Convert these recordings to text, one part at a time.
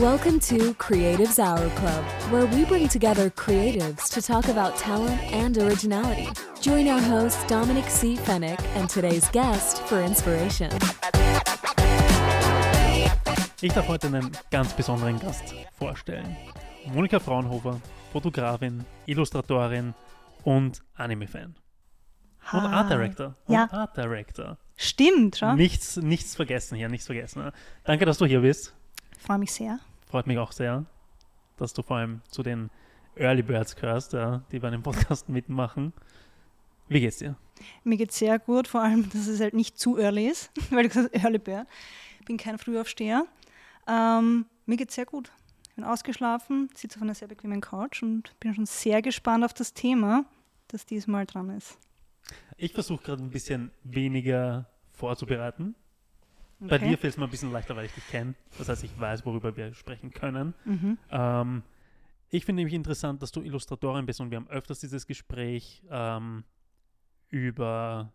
Welcome to Creatives Hour Club, where we bring together creatives to talk about talent and originality. Join our host Dominic C. Fennick and today's guest for inspiration. Ich darf heute einen ganz besonderen Gast vorstellen. Monika Fraunhofer, Fotografin, Illustratorin und Anime-Fan. Und. Art Director. Und Ja. Art Director. Stimmt, schon. Nichts, nichts vergessen hier, nichts vergessen. Danke, dass du hier bist. Freue mich sehr. Freut mich auch sehr, dass du vor allem zu den Early Birds gehörst, ja, die bei dem Podcast mitmachen. Wie geht's dir? Mir geht sehr gut, vor allem, dass es halt nicht zu early ist, weil du gesagt hast, Early Bird. Ich bin kein Frühaufsteher. Ähm, mir geht sehr gut. Ich bin ausgeschlafen, sitze auf einer sehr bequemen Couch und bin schon sehr gespannt auf das Thema, das diesmal dran ist. Ich versuche gerade ein bisschen weniger vorzubereiten. Bei Okay. dir fällt es mir ein bisschen leichter, weil ich dich kenne. Das heißt, ich weiß, worüber wir sprechen können. Mhm. Ähm, ich finde nämlich interessant, dass du Illustratorin bist und wir haben öfters dieses Gespräch ähm, über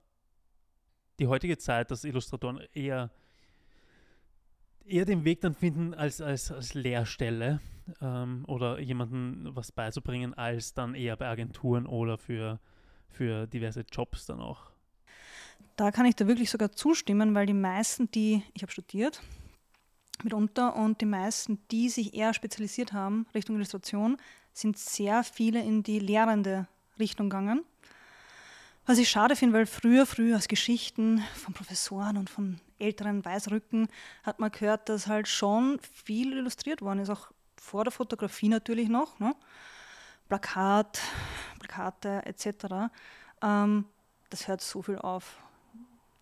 die heutige Zeit, dass Illustratoren eher, eher den Weg dann finden als, als, als Lehrstelle ähm, oder jemanden was beizubringen, als dann eher bei Agenturen oder für, für diverse Jobs dann auch. Da kann ich da wirklich sogar zustimmen, weil die meisten, die, ich habe studiert mitunter, und die meisten, die sich eher spezialisiert haben Richtung Illustration, sind sehr viele in die lehrende Richtung gegangen. Was ich schade finde, weil früher, früher aus Geschichten von Professoren und von älteren Weißrücken hat man gehört, dass halt schon viel illustriert worden ist, auch vor der Fotografie natürlich noch. Ne? Plakat, Plakate etc. Ähm, das hört so viel auf.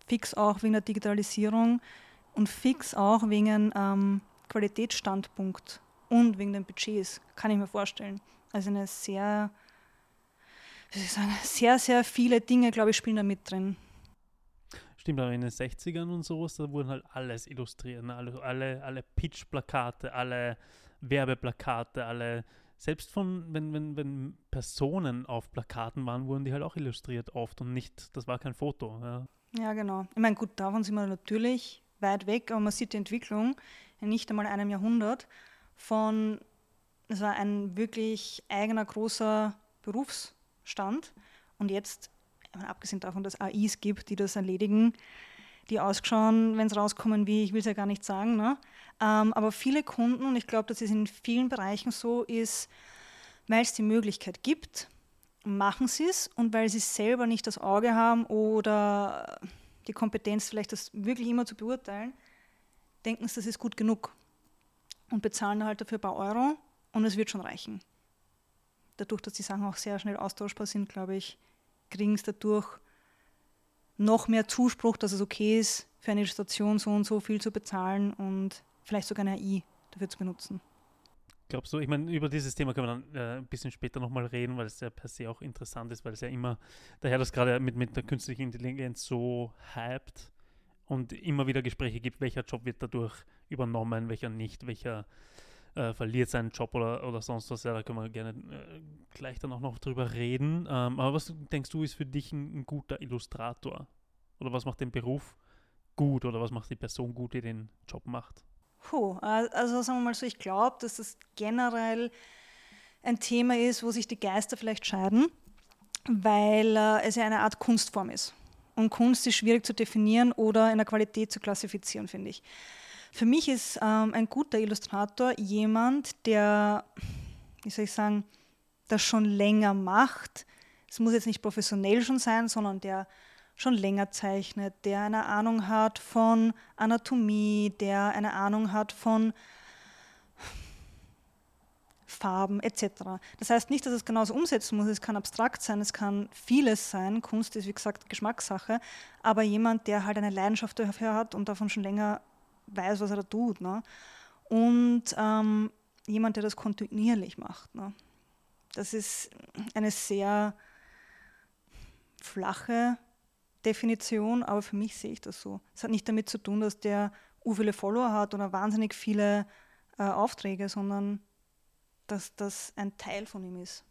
Fix auch wegen der Digitalisierung und fix auch wegen ähm, Qualitätsstandpunkt und wegen den Budgets, kann ich mir vorstellen. Also eine sehr, wie sehr, sehr viele Dinge, glaube ich, spielen da mit drin. Stimmt, aber in den 60ern und sowas, da wurden halt alles illustriert. Ne? Alle, alle, alle Pitch-Plakate, alle Werbeplakate, alle, selbst von, wenn, wenn, wenn Personen auf Plakaten waren, wurden die halt auch illustriert oft und nicht, das war kein Foto. Ja. Ja, genau. Ich meine, gut, davon sind wir natürlich weit weg, aber man sieht die Entwicklung in nicht einmal einem Jahrhundert von, es war ein wirklich eigener großer Berufsstand und jetzt, meine, abgesehen davon, dass AIs gibt, die das erledigen, die ausschauen, wenn es rauskommen wie, ich will es ja gar nicht sagen, ne? ähm, aber viele Kunden, und ich glaube, das ist in vielen Bereichen so, ist, weil es die Möglichkeit gibt, machen sie es und weil sie selber nicht das Auge haben oder die Kompetenz, vielleicht das wirklich immer zu beurteilen, denken sie, das ist gut genug und bezahlen halt dafür ein paar Euro und es wird schon reichen. Dadurch, dass die Sachen auch sehr schnell austauschbar sind, glaube ich, kriegen es dadurch noch mehr Zuspruch, dass es okay ist, für eine Station so und so viel zu bezahlen und vielleicht sogar eine AI dafür zu benutzen. Glaubst du, ich meine, über dieses Thema können wir dann äh, ein bisschen später nochmal reden, weil es ja per se auch interessant ist, weil es ja immer, daher das gerade mit, mit der künstlichen Intelligenz so hypt und immer wieder Gespräche gibt, welcher Job wird dadurch übernommen, welcher nicht, welcher äh, verliert seinen Job oder, oder sonst was. Ja, da können wir gerne äh, gleich dann auch noch drüber reden. Ähm, aber was denkst du, ist für dich ein, ein guter Illustrator? Oder was macht den Beruf gut oder was macht die Person gut, die den Job macht? Puh, also sagen wir mal so, ich glaube, dass das generell ein Thema ist, wo sich die Geister vielleicht scheiden, weil äh, es ja eine Art Kunstform ist. Und Kunst ist schwierig zu definieren oder in der Qualität zu klassifizieren, finde ich. Für mich ist ähm, ein guter Illustrator jemand, der, wie soll ich sagen, das schon länger macht. Es muss jetzt nicht professionell schon sein, sondern der schon länger zeichnet, der eine Ahnung hat von Anatomie, der eine Ahnung hat von Farben etc. Das heißt nicht, dass es genauso umsetzen muss, es kann abstrakt sein, es kann vieles sein. Kunst ist wie gesagt Geschmackssache, aber jemand, der halt eine Leidenschaft dafür hat und davon schon länger weiß, was er da tut. Ne? Und ähm, jemand, der das kontinuierlich macht. Ne? Das ist eine sehr flache Definition, aber für mich sehe ich das so. Es hat nicht damit zu tun, dass der u viele Follower hat oder wahnsinnig viele äh, Aufträge, sondern dass das ein Teil von ihm ist.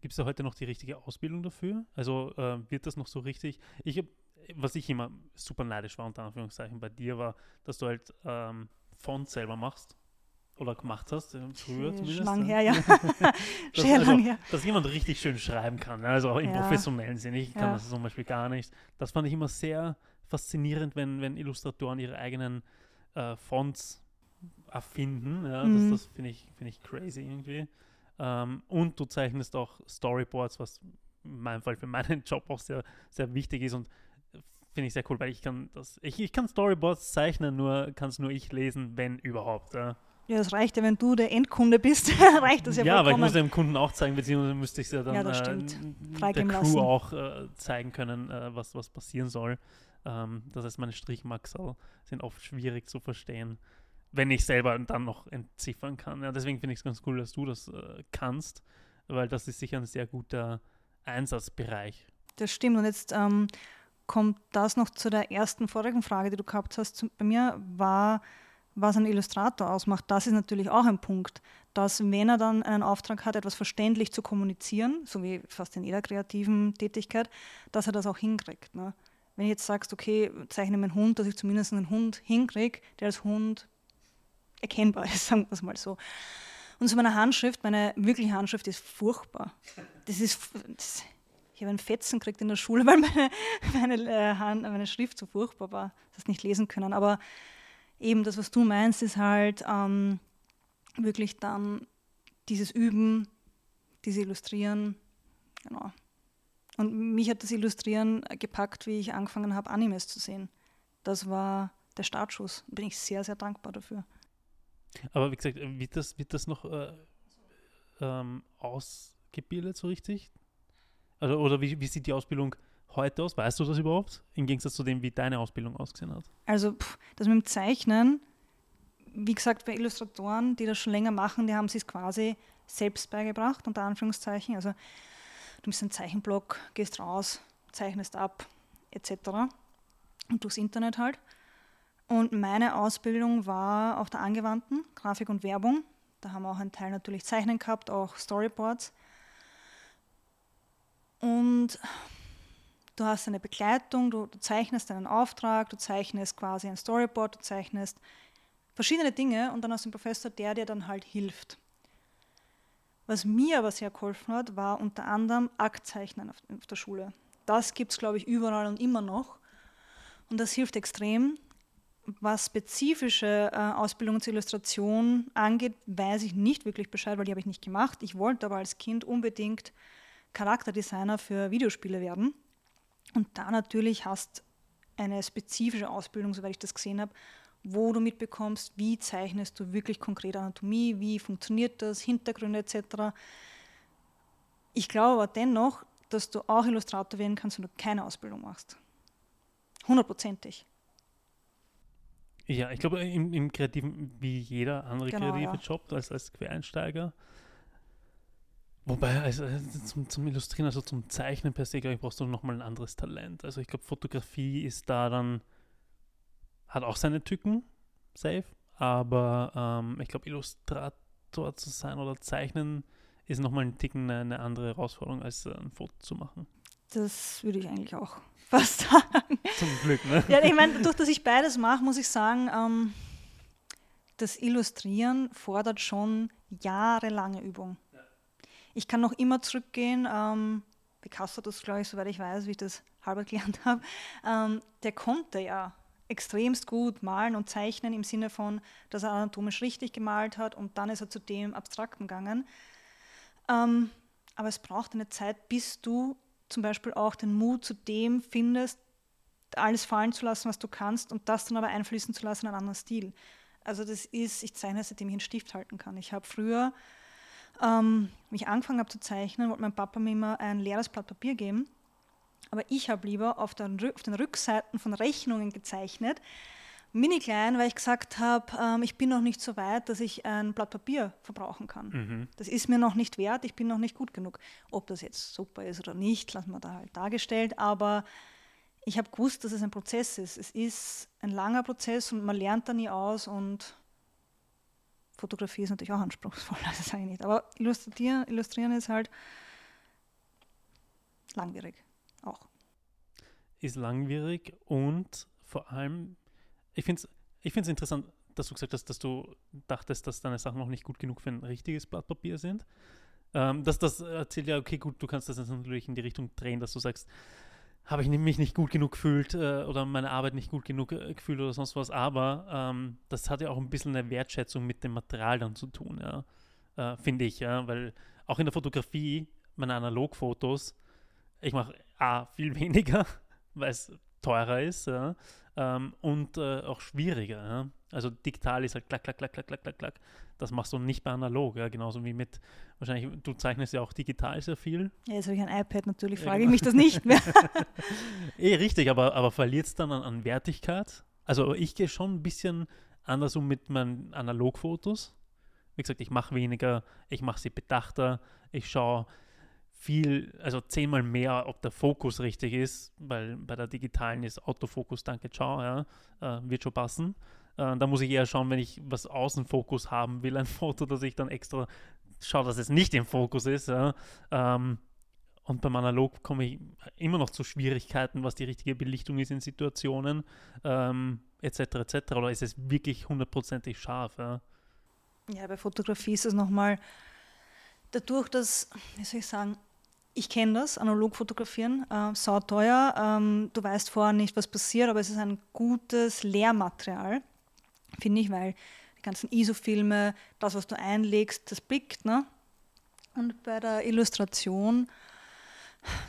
Gibt es da heute noch die richtige Ausbildung dafür? Also äh, wird das noch so richtig? Ich hab, was ich immer super neidisch war, unter Anführungszeichen, bei dir war, dass du halt ähm, Font selber machst oder gemacht hast, früher zumindest. Lang her, ja. dass, Sehr also, lang her. dass jemand richtig schön schreiben kann, ne? also auch im Ja. professionellen Sinne. Ich kann Ja. das zum Beispiel gar nicht. Das fand ich immer sehr faszinierend, wenn, wenn Illustratoren ihre eigenen äh, Fonts erfinden. Ja? Mhm. Das, das finde ich, find ich crazy irgendwie. Ähm, und du zeichnest auch Storyboards, was in meinem Fall für meinen Job auch sehr, sehr wichtig ist und finde ich sehr cool, weil ich kann das, ich, ich kann Storyboards zeichnen, nur kann es nur ich lesen, wenn überhaupt. Ja. Ja, das reicht ja, wenn du der Endkunde bist, reicht das ja, Ja, aber ich muss dem Kunden auch zeigen, beziehungsweise müsste ich es ja dann Ja, das äh, stimmt. der Crew lassen. auch äh, zeigen können, äh, was, was passieren soll. Ähm, das heißt, meine Strichmaxel sind oft schwierig zu verstehen, wenn ich selber dann noch entziffern kann. Ja, deswegen finde ich es ganz cool, dass du das äh, kannst, weil das ist sicher ein sehr guter Einsatzbereich. Das stimmt. Und jetzt ähm, kommt das noch zu der ersten vorigen Frage, die du gehabt hast. Bei mir war, was ein Illustrator ausmacht. Das ist natürlich auch ein Punkt, dass wenn er dann einen Auftrag hat, etwas verständlich zu kommunizieren, so wie fast in jeder kreativen Tätigkeit, dass er das auch hinkriegt. Ne? Wenn du jetzt sagst, okay, zeichne meinen Hund, dass ich zumindest einen Hund hinkriege, der als Hund erkennbar ist, sagen wir es mal so. Und zu meiner Handschrift, meine wirkliche Handschrift ist furchtbar. Das ist, das, ich habe einen Fetzen gekriegt in der Schule, weil meine, meine, äh, Hand, meine Schrift so furchtbar war, das nicht lesen können. Aber eben das, was du meinst, ist halt ähm, wirklich dann dieses Üben, dieses Illustrieren. Genau. Und mich hat das Illustrieren gepackt, wie ich angefangen habe, Animes zu sehen. Das war der Startschuss. Bin ich sehr, sehr dankbar dafür. Aber wie gesagt, wird das, wird das noch äh, ähm, ausgebildet so richtig? Also, oder wie, wie sieht die Ausbildung heute aus? Weißt du das überhaupt? Im Gegensatz zu dem, wie deine Ausbildung ausgesehen hat. Also pff, das mit dem Zeichnen, wie gesagt, bei Illustratoren, die das schon länger machen, die haben sich quasi selbst beigebracht, unter Anführungszeichen. Also du bist ein Zeichenblock, gehst raus, zeichnest ab, etc. Und durchs Internet halt. Und meine Ausbildung war auf der angewandten Grafik und Werbung. Da haben wir auch einen Teil natürlich Zeichnen gehabt, auch Storyboards. Und du hast eine Begleitung, du, du zeichnest einen Auftrag, du zeichnest quasi ein Storyboard, du zeichnest verschiedene Dinge und dann hast du einen Professor, der dir dann halt hilft. Was mir aber sehr geholfen hat, war unter anderem Aktzeichnen auf, auf der Schule. Das gibt es, glaube ich, überall und immer noch. Und das hilft extrem. Was spezifische äh, Ausbildung zur Illustration angeht, weiß ich nicht wirklich Bescheid, weil die habe ich nicht gemacht. Ich wollte aber als Kind unbedingt Charakterdesigner für Videospiele werden. Und da natürlich hast eine spezifische Ausbildung, soweit ich das gesehen habe, wo du mitbekommst, wie zeichnest du wirklich konkret Anatomie, wie funktioniert das, Hintergründe etc. Ich glaube aber dennoch, dass du auch Illustrator werden kannst, wenn du keine Ausbildung machst. Hundertprozentig. Ja, ich glaube, im, im Kreativen, wie jeder andere Genau, kreative ja. Job, als, als Quereinsteiger. Wobei, also äh, zum, zum Illustrieren, also zum Zeichnen per se, glaube ich, brauchst du nochmal ein anderes Talent. Also ich glaube, Fotografie ist da dann, hat auch seine Tücken, safe, aber ähm, ich glaube, Illustrator zu sein oder zeichnen ist nochmal ein Ticken eine, eine andere Herausforderung, als äh, ein Foto zu machen. Das würde ich eigentlich auch fast sagen. Zum Glück, ne? Ja, ich meine, durch dass ich beides mache, muss ich sagen, ähm, das Illustrieren fordert schon jahrelange Übung. Ich kann noch immer zurückgehen, ähm, Picasso das, glaube ich, soweit ich weiß, wie ich das halber gelernt habe, ähm, der konnte ja extremst gut malen und zeichnen im Sinne von, dass er anatomisch richtig gemalt hat und dann ist er zu dem Abstrakten gegangen. Ähm, aber es braucht eine Zeit, bis du zum Beispiel auch den Mut zu dem findest, alles fallen zu lassen, was du kannst und das dann aber einfließen zu lassen in einen anderen Stil. Also das ist, ich zeichne, seitdem ich einen Stift halten kann. Ich habe früher, ähm, ich angefangen habe zu zeichnen, wollte mein Papa mir immer ein leeres Blatt Papier geben. Aber ich habe lieber auf, Rü- auf den Rückseiten von Rechnungen gezeichnet, mini klein, weil ich gesagt habe, ähm, ich bin noch nicht so weit, dass ich ein Blatt Papier verbrauchen kann. Mhm. Das ist mir noch nicht wert, ich bin noch nicht gut genug. Ob das jetzt super ist oder nicht, lassen wir da halt dargestellt, aber ich habe gewusst, dass es ein Prozess ist. Es ist ein langer Prozess und man lernt da nie aus und Fotografie ist natürlich auch anspruchsvoll, das sage ich nicht. Aber Illustrieren, Illustrieren ist halt langwierig auch. ist langwierig und vor allem, ich finde es ich find's interessant, dass du gesagt hast, dass du dachtest, dass deine Sachen noch nicht gut genug für ein richtiges Blatt Papier sind. Ähm, dass das erzählt ja, okay, gut, du kannst das natürlich in die Richtung drehen, dass du sagst, habe ich mich nicht gut genug gefühlt äh, oder meine Arbeit nicht gut genug äh, gefühlt oder sonst was, aber ähm, das hat ja auch ein bisschen eine Wertschätzung mit dem Material dann zu tun, ja, äh, finde ich, ja, weil auch in der Fotografie, meine Analogfotos, ich mache A, viel weniger, weil es teurer ist, ja, ähm, und äh, auch schwieriger, ja. Also digital ist halt klack, klack, klack, klack, klack, klack, klack. Das machst du nicht bei analog, ja, genauso wie mit, wahrscheinlich, du zeichnest ja auch digital sehr viel. Ja, jetzt habe ich ein iPad, natürlich frage ich mich das nicht mehr. eh, richtig, aber, aber verliert es dann an, an Wertigkeit? Also ich gehe schon ein bisschen anders um mit meinen Analogfotos. Wie gesagt, ich mache weniger, ich mache sie bedachter, ich schaue viel, also zehnmal mehr, ob der Fokus richtig ist, weil bei der digitalen ist Autofokus, danke, ciao, ja, äh, wird schon passen. Äh, da muss ich eher schauen, wenn ich was Außenfokus haben will, ein Foto, dass ich dann extra schaue, dass es nicht im Fokus ist. Ja. Ähm, und beim Analog komme ich immer noch zu Schwierigkeiten, was die richtige Belichtung ist in Situationen, ähm, etc. etc. Oder ist es wirklich hundertprozentig scharf? Ja? ja, bei Fotografie ist es nochmal dadurch, dass, wie soll ich sagen, ich kenne das, analog fotografieren, äh, sauteuer. Ähm, du weißt vorher nicht, was passiert, aber es ist ein gutes Lehrmaterial finde ich, weil die ganzen ISO-Filme, das, was du einlegst, das blickt. Ne? Und bei der Illustration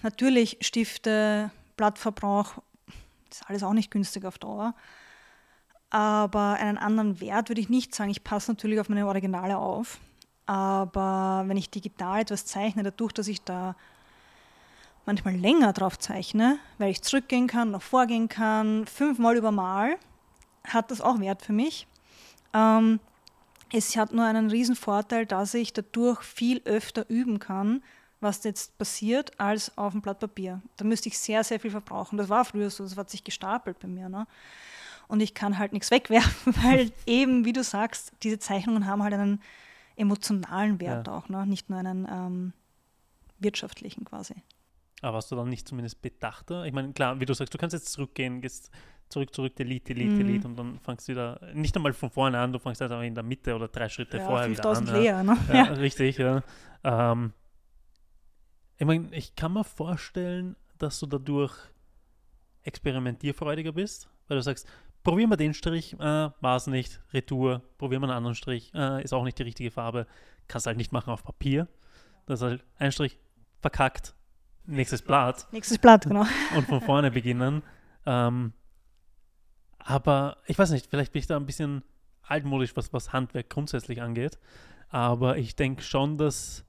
natürlich Stifte, Blattverbrauch, ist alles auch nicht günstig auf Dauer. Aber einen anderen Wert würde ich nicht sagen. Ich passe natürlich auf meine Originale auf. Aber wenn ich digital etwas zeichne, dadurch, dass ich da manchmal länger drauf zeichne, weil ich zurückgehen kann, noch vorgehen kann, fünfmal übermal, hat das auch Wert für mich. Ähm, es hat nur einen riesen Vorteil, dass ich dadurch viel öfter üben kann, was jetzt passiert, als auf dem Blatt Papier. Da müsste ich sehr, sehr viel verbrauchen. Das war früher so, das hat sich gestapelt bei mir. Ne? Und ich kann halt nichts wegwerfen, weil eben, wie du sagst, diese Zeichnungen haben halt einen emotionalen Wert ja. auch, ne? nicht nur einen ähm, wirtschaftlichen quasi. Aber hast du dann nicht zumindest bedachter? Ich meine, klar, wie du sagst, du kannst jetzt zurückgehen, gehst zurück, zurück, delete, delete, mhm. delete und dann fängst du wieder, nicht einmal von vorne an, du fängst halt in der Mitte oder drei Schritte ja, vorher wieder an. Leer, ne? ja, ja. Richtig, ja. Ähm, ich meine, ich kann mir vorstellen, dass du dadurch experimentierfreudiger bist, weil du sagst, probieren wir den Strich, äh, war es nicht, Retour, probieren wir einen anderen Strich, äh, ist auch nicht die richtige Farbe, kannst halt nicht machen auf Papier. Das ist halt ein Strich, verkackt, nächstes Blatt. Nächstes Blatt, genau. Und von vorne beginnen. Ähm, aber ich weiß nicht, vielleicht bin ich da ein bisschen altmodisch, was, was Handwerk grundsätzlich angeht. Aber ich denke schon, dass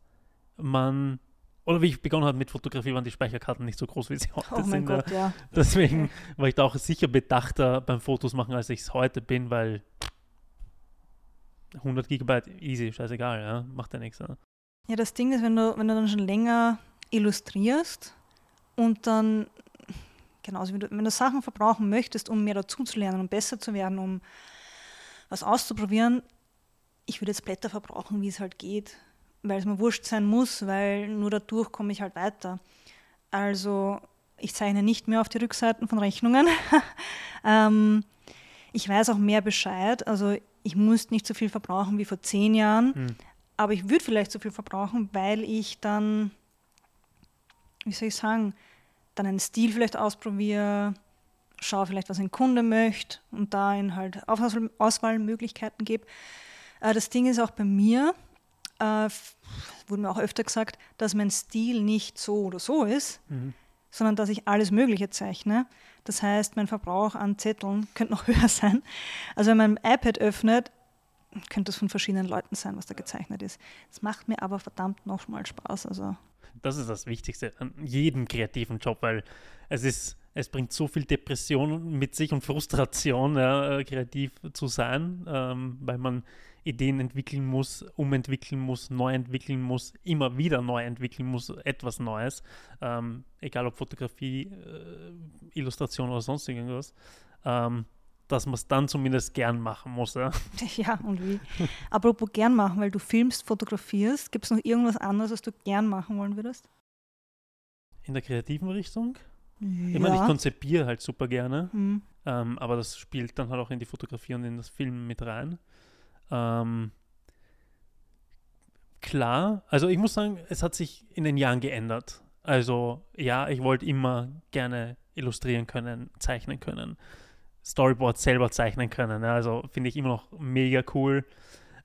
man, oder wie ich begonnen habe mit Fotografie, waren die Speicherkarten nicht so groß, wie sie heute oh sind. Gott, ja. Deswegen war ich da auch sicher bedachter beim Fotos machen, als ich es heute bin, weil 100 Gigabyte easy, scheißegal, ja, macht ja nichts. Ja. ja, das Ding ist, wenn du, wenn du dann schon länger illustrierst und dann genauso wie du, wenn du Sachen verbrauchen möchtest, um mehr dazu zu lernen, um besser zu werden, um was auszuprobieren, ich würde jetzt Blätter verbrauchen, wie es halt geht, weil es mir wurscht sein muss, weil nur dadurch komme ich halt weiter. Also ich zeichne nicht mehr auf die Rückseiten von Rechnungen. ähm, ich weiß auch mehr Bescheid. Also ich muss nicht so viel verbrauchen wie vor zehn Jahren, hm. aber ich würde vielleicht so viel verbrauchen, weil ich dann, wie soll ich sagen, dann einen Stil vielleicht ausprobiere, schaue vielleicht, was ein Kunde möchte und da ihn halt Auswahlmöglichkeiten gebe. Äh, das Ding ist auch bei mir, äh, wurde mir auch öfter gesagt, dass mein Stil nicht so oder so ist, mhm. sondern dass ich alles Mögliche zeichne. Das heißt, mein Verbrauch an Zetteln könnte noch höher sein. Also wenn man ein iPad öffnet, könnte es von verschiedenen Leuten sein, was da gezeichnet ist. Es macht mir aber verdammt nochmal Spaß. Also das ist das Wichtigste an jedem kreativen Job, weil es ist, es bringt so viel Depression mit sich und Frustration, ja, äh, kreativ zu sein, ähm, weil man Ideen entwickeln muss, umentwickeln muss, neu entwickeln muss, immer wieder neu entwickeln muss, etwas Neues, ähm, egal ob Fotografie, äh, Illustration oder sonst irgendwas. Ähm, dass man es dann zumindest gern machen muss. Ja, ja und wie? Apropos gern machen, weil du filmst, fotografierst, gibt es noch irgendwas anderes, was du gern machen wollen würdest? In der kreativen Richtung? Ja. Ich meine, ich konzipiere halt super gerne. Mhm. Ähm, aber das spielt dann halt auch in die Fotografie und in das Film mit rein. Ähm, klar, also ich muss sagen, es hat sich in den Jahren geändert. Also ja, ich wollte immer gerne illustrieren können, zeichnen können, Storyboards selber zeichnen können. Also finde ich immer noch mega cool.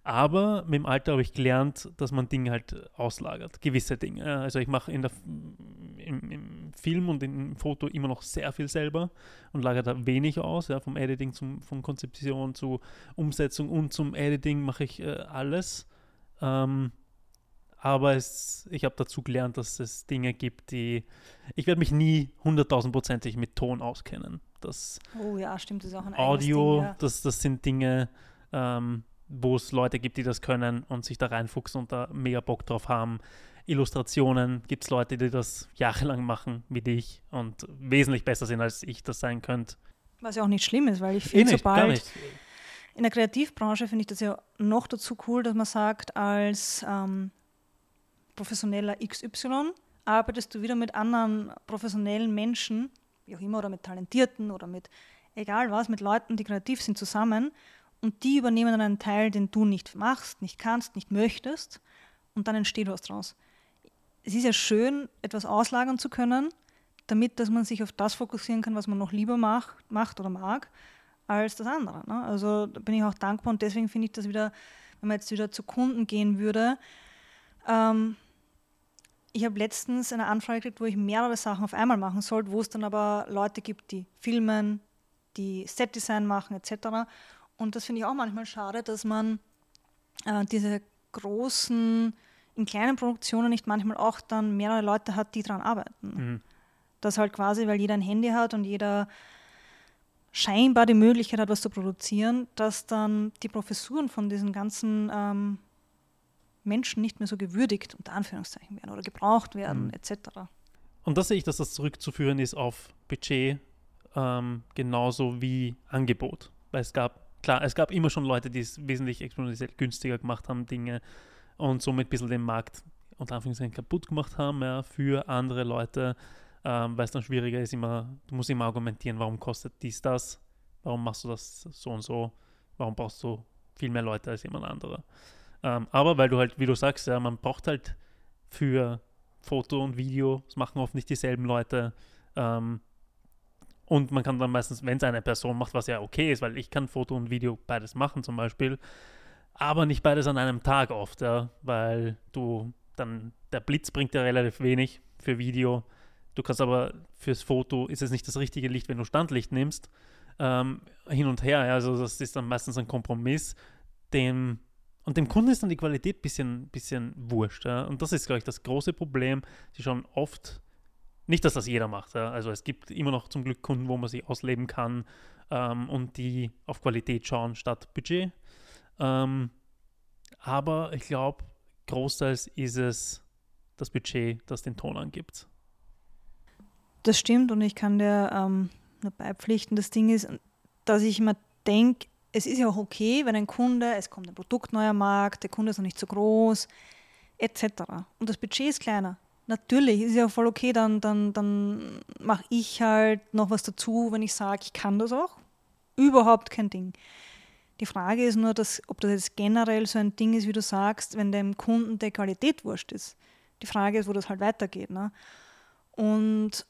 Aber mit dem Alter habe ich gelernt, dass man Dinge halt auslagert, gewisse Dinge. Also ich mache in der, im, im, Film und im Foto immer noch sehr viel selber und lagere da wenig aus. Ja, vom Editing zum, von Konzeption zu Umsetzung und zum Editing mache ich äh, alles. Ähm, aber es, ich habe dazu gelernt, dass es Dinge gibt, die ich werde mich nie hunderttausendprozentig mit Ton auskennen. Das oh ja, stimmt, das ist auch ein Audio, Ding, ja. das, das sind Dinge, ähm, wo es Leute gibt, die das können und sich da reinfuchsen und da mega Bock drauf haben. Illustrationen gibt es Leute, die das jahrelang machen, wie dich und wesentlich besser sind, als ich das sein könnte. Was ja auch nicht schlimm ist, weil ich finde, eh sobald in der Kreativbranche finde ich das ja noch dazu cool, dass man sagt, als ähm, professioneller XY arbeitest du wieder mit anderen professionellen Menschen, wie auch immer, oder mit Talentierten oder mit egal was, mit Leuten, die kreativ sind, zusammen und die übernehmen dann einen Teil, den du nicht machst, nicht kannst, nicht möchtest und dann entsteht was draus. Es ist ja schön, etwas auslagern zu können, damit dass man sich auf das fokussieren kann, was man noch lieber macht, macht oder mag, als das andere. Ne? Also da bin ich auch dankbar und deswegen finde ich das wieder, wenn man jetzt wieder zu Kunden gehen würde, ähm, ich habe letztens eine Anfrage gekriegt, wo ich mehrere Sachen auf einmal machen sollte, wo es dann aber Leute gibt, die filmen, die Setdesign machen etc. Und das finde ich auch manchmal schade, dass man äh, diese großen, in kleinen Produktionen nicht manchmal auch dann mehrere Leute hat, die daran arbeiten. Mhm. Das halt quasi, weil jeder ein Handy hat und jeder scheinbar die Möglichkeit hat, was zu produzieren, dass dann die Professuren von diesen ganzen ähm, Menschen nicht mehr so gewürdigt, unter Anführungszeichen werden oder gebraucht werden, mhm. etc. Und das sehe ich, dass das zurückzuführen ist auf Budget ähm, genauso wie Angebot. Weil es gab klar, es gab immer schon Leute, die es wesentlich exponentiell günstiger gemacht haben, Dinge und somit ein bisschen den Markt unter Anführungszeichen kaputt gemacht haben ja, für andere Leute, ähm, weil es dann schwieriger ist, immer, du musst immer argumentieren, warum kostet dies das, warum machst du das so und so, warum brauchst du viel mehr Leute als jemand anderer. Ähm, aber weil du halt, wie du sagst, ja, man braucht halt für Foto und Video, das machen oft nicht dieselben Leute, ähm, und man kann dann meistens, wenn es eine Person macht, was ja okay ist, weil ich kann Foto und Video beides machen zum Beispiel, aber nicht beides an einem Tag oft, ja, weil du dann, der Blitz bringt ja relativ wenig für Video. Du kannst aber fürs Foto, ist es nicht das richtige Licht, wenn du Standlicht nimmst, ähm, hin und her. Ja, also das ist dann meistens ein Kompromiss, dem und dem Kunden ist dann die Qualität ein bisschen, bisschen wurscht. Ja? Und das ist, glaube ich, das große Problem. Sie schauen oft nicht, dass das jeder macht. Ja. Also es gibt immer noch zum Glück Kunden, wo man sich ausleben kann ähm, und die auf Qualität schauen statt Budget. Ähm, aber ich glaube, großteils ist es das Budget, das den Ton angibt. Das stimmt und ich kann dir ähm, nur beipflichten. Das Ding ist, dass ich immer denke, es ist ja auch okay, wenn ein Kunde, es kommt ein Produkt neuer Markt, der Kunde ist noch nicht so groß, etc. Und das Budget ist kleiner. Natürlich, ist ja voll okay, dann, dann, dann mache ich halt noch was dazu, wenn ich sage, ich kann das auch. Überhaupt kein Ding. Die Frage ist nur, dass, ob das jetzt generell so ein Ding ist, wie du sagst, wenn dem Kunden der Qualität wurscht ist. Die Frage ist, wo das halt weitergeht. Ne? Und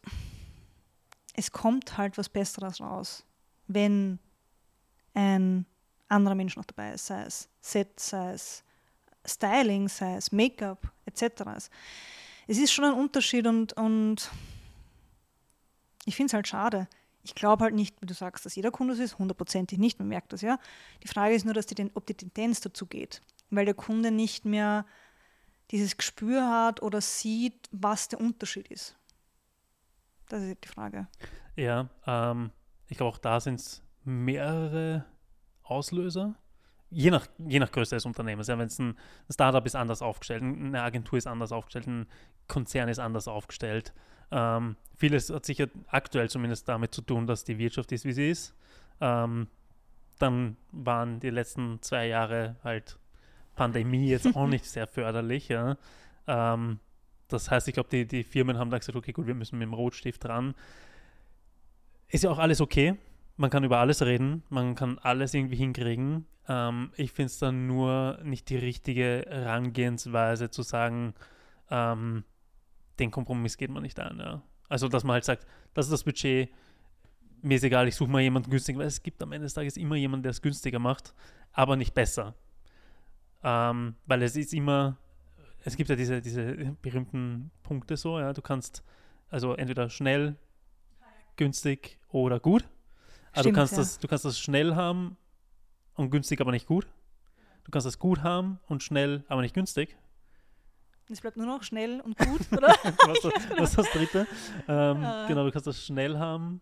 es kommt halt was Besseres raus, wenn ein anderer Mensch noch dabei ist, sei es Set, sei es Styling, sei es Make-up etc es ist schon ein Unterschied und, und ich finde es halt schade. Ich glaube halt nicht, wie du sagst, dass jeder Kunde so ist, hundertprozentig nicht, man merkt das ja. Die Frage ist nur, dass die, ob die Tendenz dazu geht, weil der Kunde nicht mehr dieses Gespür hat oder sieht, was der Unterschied ist. Das ist die Frage. Ja, ähm, ich glaube auch da sind es mehrere Auslöser je nach, je nach Größe des Unternehmens. Ja, Wenn es ein Startup ist anders aufgestellt, eine Agentur ist anders aufgestellt, ein Konzern ist anders aufgestellt. Ähm, vieles hat sicher aktuell zumindest damit zu tun, dass die Wirtschaft ist, wie sie ist. Ähm, dann waren die letzten zwei Jahre halt Pandemie jetzt auch nicht sehr förderlich. Ja. Ähm, das heißt, ich glaube, die, die Firmen haben dann gesagt, okay, gut, wir müssen mit dem Rotstift dran. Ist ja auch alles okay. Man kann über alles reden, man kann alles irgendwie hinkriegen. Ähm, ich finde es dann nur nicht die richtige Herangehensweise zu sagen, ähm, den Kompromiss geht man nicht ein. Ja. Also, dass man halt sagt, das ist das Budget, mir ist egal, ich suche mal jemanden günstiger, weil es gibt am Ende des Tages immer jemanden, der es günstiger macht, aber nicht besser. Ähm, weil es ist immer, es gibt ja diese, diese berühmten Punkte so, ja, du kannst also entweder schnell, günstig oder gut. Also du kannst, ja. das, du kannst das schnell haben und günstig, aber nicht gut. Du kannst das gut haben und schnell, aber nicht günstig. Es bleibt nur noch schnell und gut, oder? was, das, was ist das dritte? Ähm, uh. Genau, du kannst das schnell haben.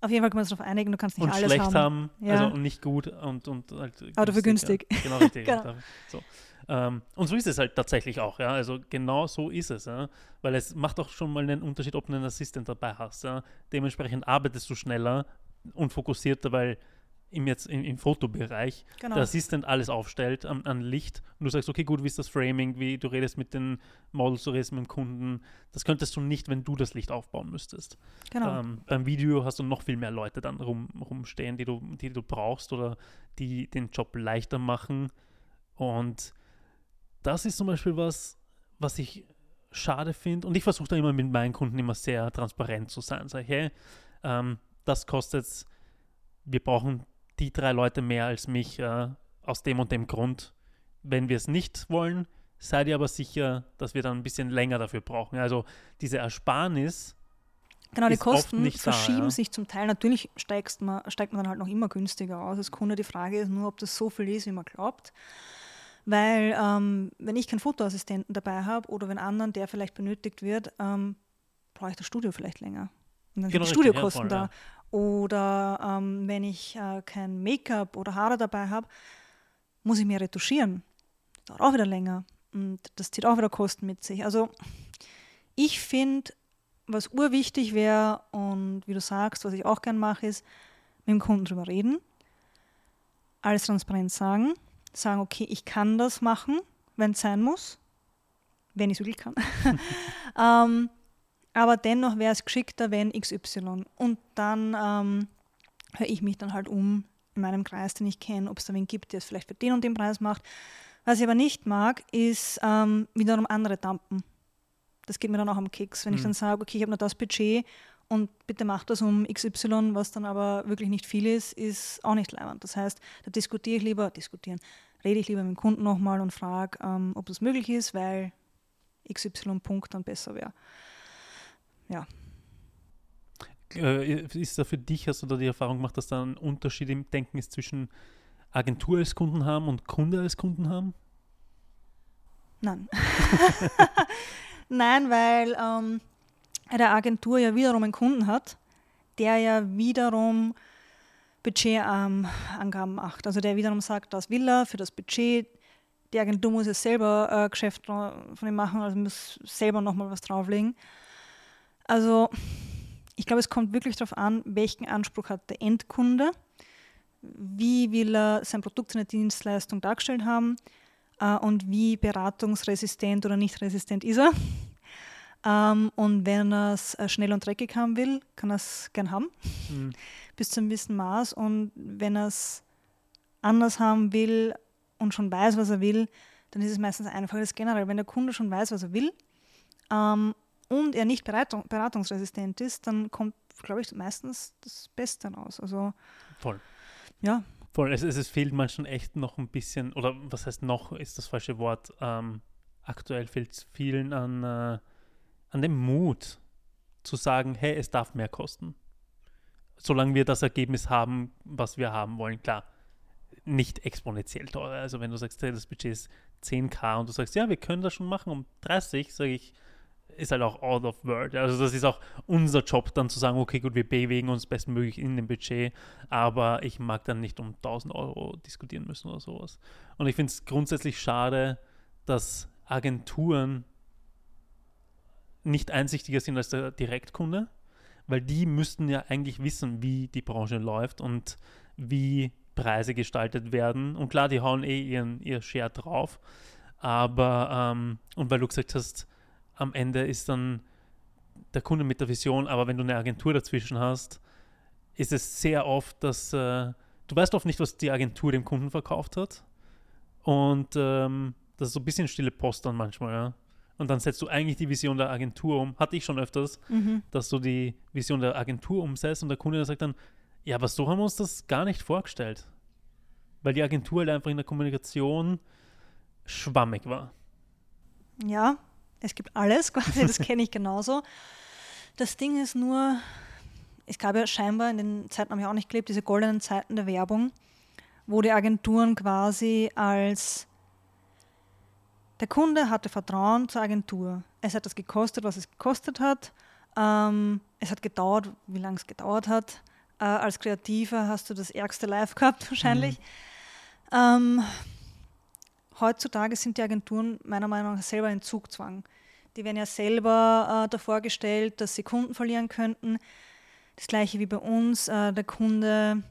Auf jeden Fall kann man sich darauf einigen, du kannst nicht und alles schlecht haben. haben ja. also nicht gut und, und halt Aber dafür günstig. Ja. Genau, richtig. genau. So. Ähm, und so ist es halt tatsächlich auch, ja. Also genau so ist es, ja. Weil es macht auch schon mal einen Unterschied, ob du einen Assistent dabei hast. Ja. Dementsprechend arbeitest du schneller und fokussierter, weil im, jetzt im, im Fotobereich genau. der Assistent alles aufstellt an, an, Licht und du sagst, okay, gut, wie ist das Framing, wie du redest mit den Models, du redest mit dem Kunden. Das könntest du nicht, wenn du das Licht aufbauen müsstest. Genau. Ähm, beim Video hast du noch viel mehr Leute dann rum, rumstehen, die du, die du brauchst oder die den Job leichter machen. Und das ist zum Beispiel was, was ich schade finde. Und ich versuche da immer mit meinen Kunden immer sehr transparent zu sein. Sag, hey, ähm, das kostet, wir brauchen die drei Leute mehr als mich äh, aus dem und dem Grund. Wenn wir es nicht wollen, seid ihr aber sicher, dass wir dann ein bisschen länger dafür brauchen. Also diese Ersparnis. Genau, die Kosten verschieben da, ja. sich zum Teil. Natürlich steigst man, steigt man dann halt noch immer günstiger aus als Kunde. Die Frage ist nur, ob das so viel ist, wie man glaubt. Weil ähm, wenn ich keinen Fotoassistenten dabei habe oder wenn anderen, der vielleicht benötigt wird, ähm, brauche ich das Studio vielleicht länger. Und dann genau, sind die Studiokosten ja, voll, da. Ja. Oder ähm, wenn ich äh, kein Make-up oder Haare dabei habe, muss ich mir retuschieren. Dauert auch wieder länger. Und das zieht auch wieder Kosten mit sich. Also ich finde, was urwichtig wäre und wie du sagst, was ich auch gern mache, ist mit dem Kunden drüber reden, alles transparent sagen, sagen, okay, ich kann das machen, wenn es sein muss, wenn ich es wirklich kann. ähm, aber dennoch wäre es geschickter, wenn XY. Und dann ähm, höre ich mich dann halt um in meinem Kreis, den ich kenne, ob es da wen gibt, der es vielleicht für den und den Preis macht. Was ich aber nicht mag, ist ähm, wiederum andere Dampen. Das geht mir dann auch am Keks, wenn mhm. ich dann sage, okay, ich habe nur das Budget und bitte mach das um XY, was dann aber wirklich nicht viel ist, ist auch nicht leibend. Das heißt, da diskutiere ich lieber, diskutieren, rede ich lieber mit dem Kunden nochmal und frage, ähm, ob das möglich ist, weil XY-Punkt dann besser wäre ja. Äh, ist da für dich, hast du da die Erfahrung gemacht, dass da ein Unterschied im Denken ist zwischen Agentur als Kunden haben und Kunde als Kunden haben? Nein. Nein, weil ähm, eine Agentur ja wiederum einen Kunden hat, der ja wiederum Budgetangaben ähm, macht. Also der wiederum sagt, das will er für das Budget. Die Agentur muss ja selber äh, Geschäft von ihm machen, also muss selber nochmal was drauflegen. Also ich glaube, es kommt wirklich darauf an, welchen Anspruch hat der Endkunde, wie will er sein Produkt, seine Dienstleistung dargestellt haben äh, und wie beratungsresistent oder nicht resistent ist er. Ähm, und wenn er es äh, schnell und dreckig haben will, kann er es gern haben, mhm. bis zu einem gewissen Maß. Und wenn er es anders haben will und schon weiß, was er will, dann ist es meistens einfach das generell. Wenn der Kunde schon weiß, was er will ähm, und er nicht beratung, beratungsresistent ist, dann kommt, glaube ich, meistens das Beste raus. Also, Voll. Ja. Voll. Es, es fehlt manchmal echt noch ein bisschen, oder was heißt noch, ist das falsche Wort. Ähm, aktuell fehlt es vielen an, äh, an dem Mut zu sagen, hey, es darf mehr kosten. Solange wir das Ergebnis haben, was wir haben wollen, klar, nicht exponentiell teurer. Also wenn du sagst, hey, das Budget ist 10k und du sagst, ja, wir können das schon machen um 30, sage ich, ist halt auch out of word. Also das ist auch unser Job, dann zu sagen, okay, gut, wir bewegen uns bestmöglich in dem Budget, aber ich mag dann nicht um 1000 Euro diskutieren müssen oder sowas. Und ich finde es grundsätzlich schade, dass Agenturen nicht einsichtiger sind als der Direktkunde, weil die müssten ja eigentlich wissen, wie die Branche läuft und wie Preise gestaltet werden. Und klar, die hauen eh ihren, ihr Share drauf. Aber, ähm, und weil du gesagt hast, am Ende ist dann der Kunde mit der Vision, aber wenn du eine Agentur dazwischen hast, ist es sehr oft, dass äh, du weißt oft nicht, was die Agentur dem Kunden verkauft hat. Und ähm, das ist so ein bisschen stille Post dann manchmal, ja. Und dann setzt du eigentlich die Vision der Agentur um. Hatte ich schon öfters, Mhm. dass du die Vision der Agentur umsetzt und der Kunde sagt dann, ja, aber so haben wir uns das gar nicht vorgestellt. Weil die Agentur halt einfach in der Kommunikation schwammig war. Ja, es gibt alles, quasi, das kenne ich genauso. Das Ding ist nur, es gab ja scheinbar in den Zeiten, habe ich auch nicht gelebt, diese goldenen Zeiten der Werbung, wo die Agenturen quasi als der Kunde hatte Vertrauen zur Agentur. Es hat das gekostet, was es gekostet hat. Ähm, es hat gedauert, wie lange es gedauert hat. Äh, als Kreativer hast du das ärgste Live gehabt wahrscheinlich. Ähm, heutzutage sind die Agenturen meiner Meinung nach selber in Zugzwang. Die werden ja selber äh, davor gestellt, dass sie Kunden verlieren könnten. Das gleiche wie bei uns. Äh, der Kunde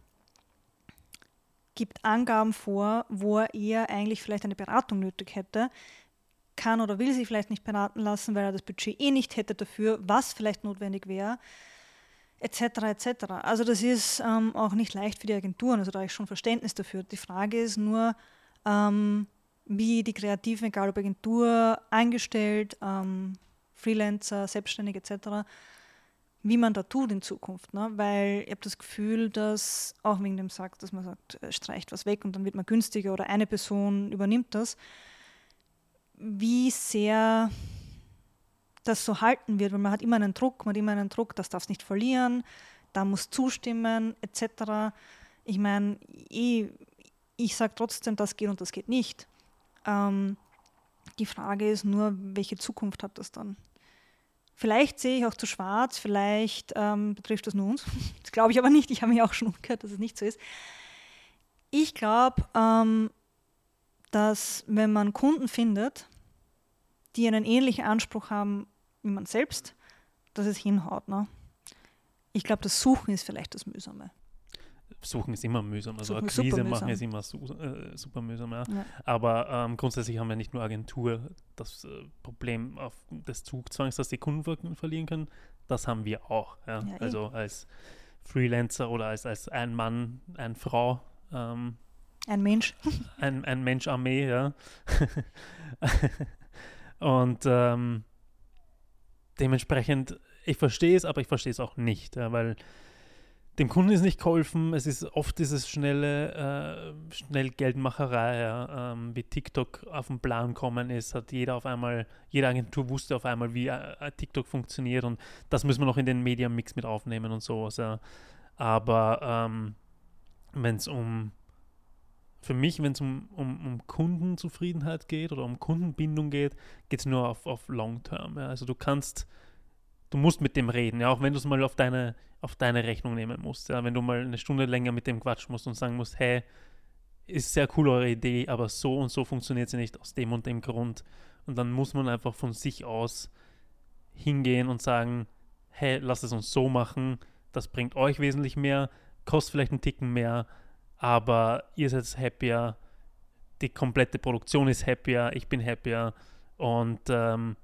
gibt Angaben vor, wo er eher eigentlich vielleicht eine Beratung nötig hätte, kann oder will sich vielleicht nicht beraten lassen, weil er das Budget eh nicht hätte dafür, was vielleicht notwendig wäre, etc. etc. Also das ist ähm, auch nicht leicht für die Agenturen, also da habe ich schon Verständnis dafür. Die Frage ist nur, ähm, wie die Kreativen, egal ob Agentur, eingestellt, ähm, Freelancer, Selbstständig etc., wie man da tut in Zukunft. Ne? Weil ich habe das Gefühl, dass auch wegen dem sagt, dass man sagt, äh, streicht was weg und dann wird man günstiger oder eine Person übernimmt das, wie sehr das so halten wird, weil man hat immer einen Druck, man hat immer einen Druck, das darf es nicht verlieren, da muss zustimmen, etc. Ich meine, eh, ich sage trotzdem, das geht und das geht nicht. Ähm, die Frage ist nur, welche Zukunft hat das dann? Vielleicht sehe ich auch zu schwarz, vielleicht ähm, betrifft das nur uns. Das glaube ich aber nicht. Ich habe mich auch schon umgehört, dass es nicht so ist. Ich glaube, ähm, dass wenn man Kunden findet, die einen ähnlichen Anspruch haben wie man selbst, dass es hinhaut. Ne? Ich glaube, das Suchen ist vielleicht das Mühsame. Suchen ist immer mühsam. Also Suchen Akquise machen ist immer su äh, super mühsam, ja. Ja. Aber ähm, grundsätzlich haben wir nicht nur Agentur das äh, Problem auf des Zugzwangs, dass die Kunden ver verlieren können. Das haben wir auch. Ja? Also als Freelancer oder als, als ein Mann, eine Frau, ähm, Ein Mensch. ein, ein Mensch-Armee, ja. Und ähm, dementsprechend, ich verstehe es, aber ich verstehe es auch nicht, ja, weil dem Kunden ist nicht geholfen. Es ist oft dieses schnelle, äh, schnell Geldmacherei, ja, ähm, wie TikTok auf den Plan kommen ist, hat jeder auf einmal, jede Agentur wusste auf einmal, wie äh, TikTok funktioniert und das müssen wir noch in den Mediamix mit aufnehmen und sowas, ja. Aber ähm, wenn es um für mich, wenn es um, um, um Kundenzufriedenheit geht oder um Kundenbindung geht, geht es nur auf, auf Long Term. Ja. Also du kannst, du musst mit dem reden, ja, auch wenn du es mal auf deine, auf deine Rechnung nehmen musst. Ja. Wenn du mal eine Stunde länger mit dem quatschen musst und sagen musst, hey, ist sehr cool eure Idee, aber so und so funktioniert sie nicht aus dem und dem Grund. Und dann muss man einfach von sich aus hingehen und sagen, hey, lasst es uns so machen, das bringt euch wesentlich mehr, kostet vielleicht einen Ticken mehr, aber ihr seid happier, die komplette Produktion ist happier, ich bin happier und ähm,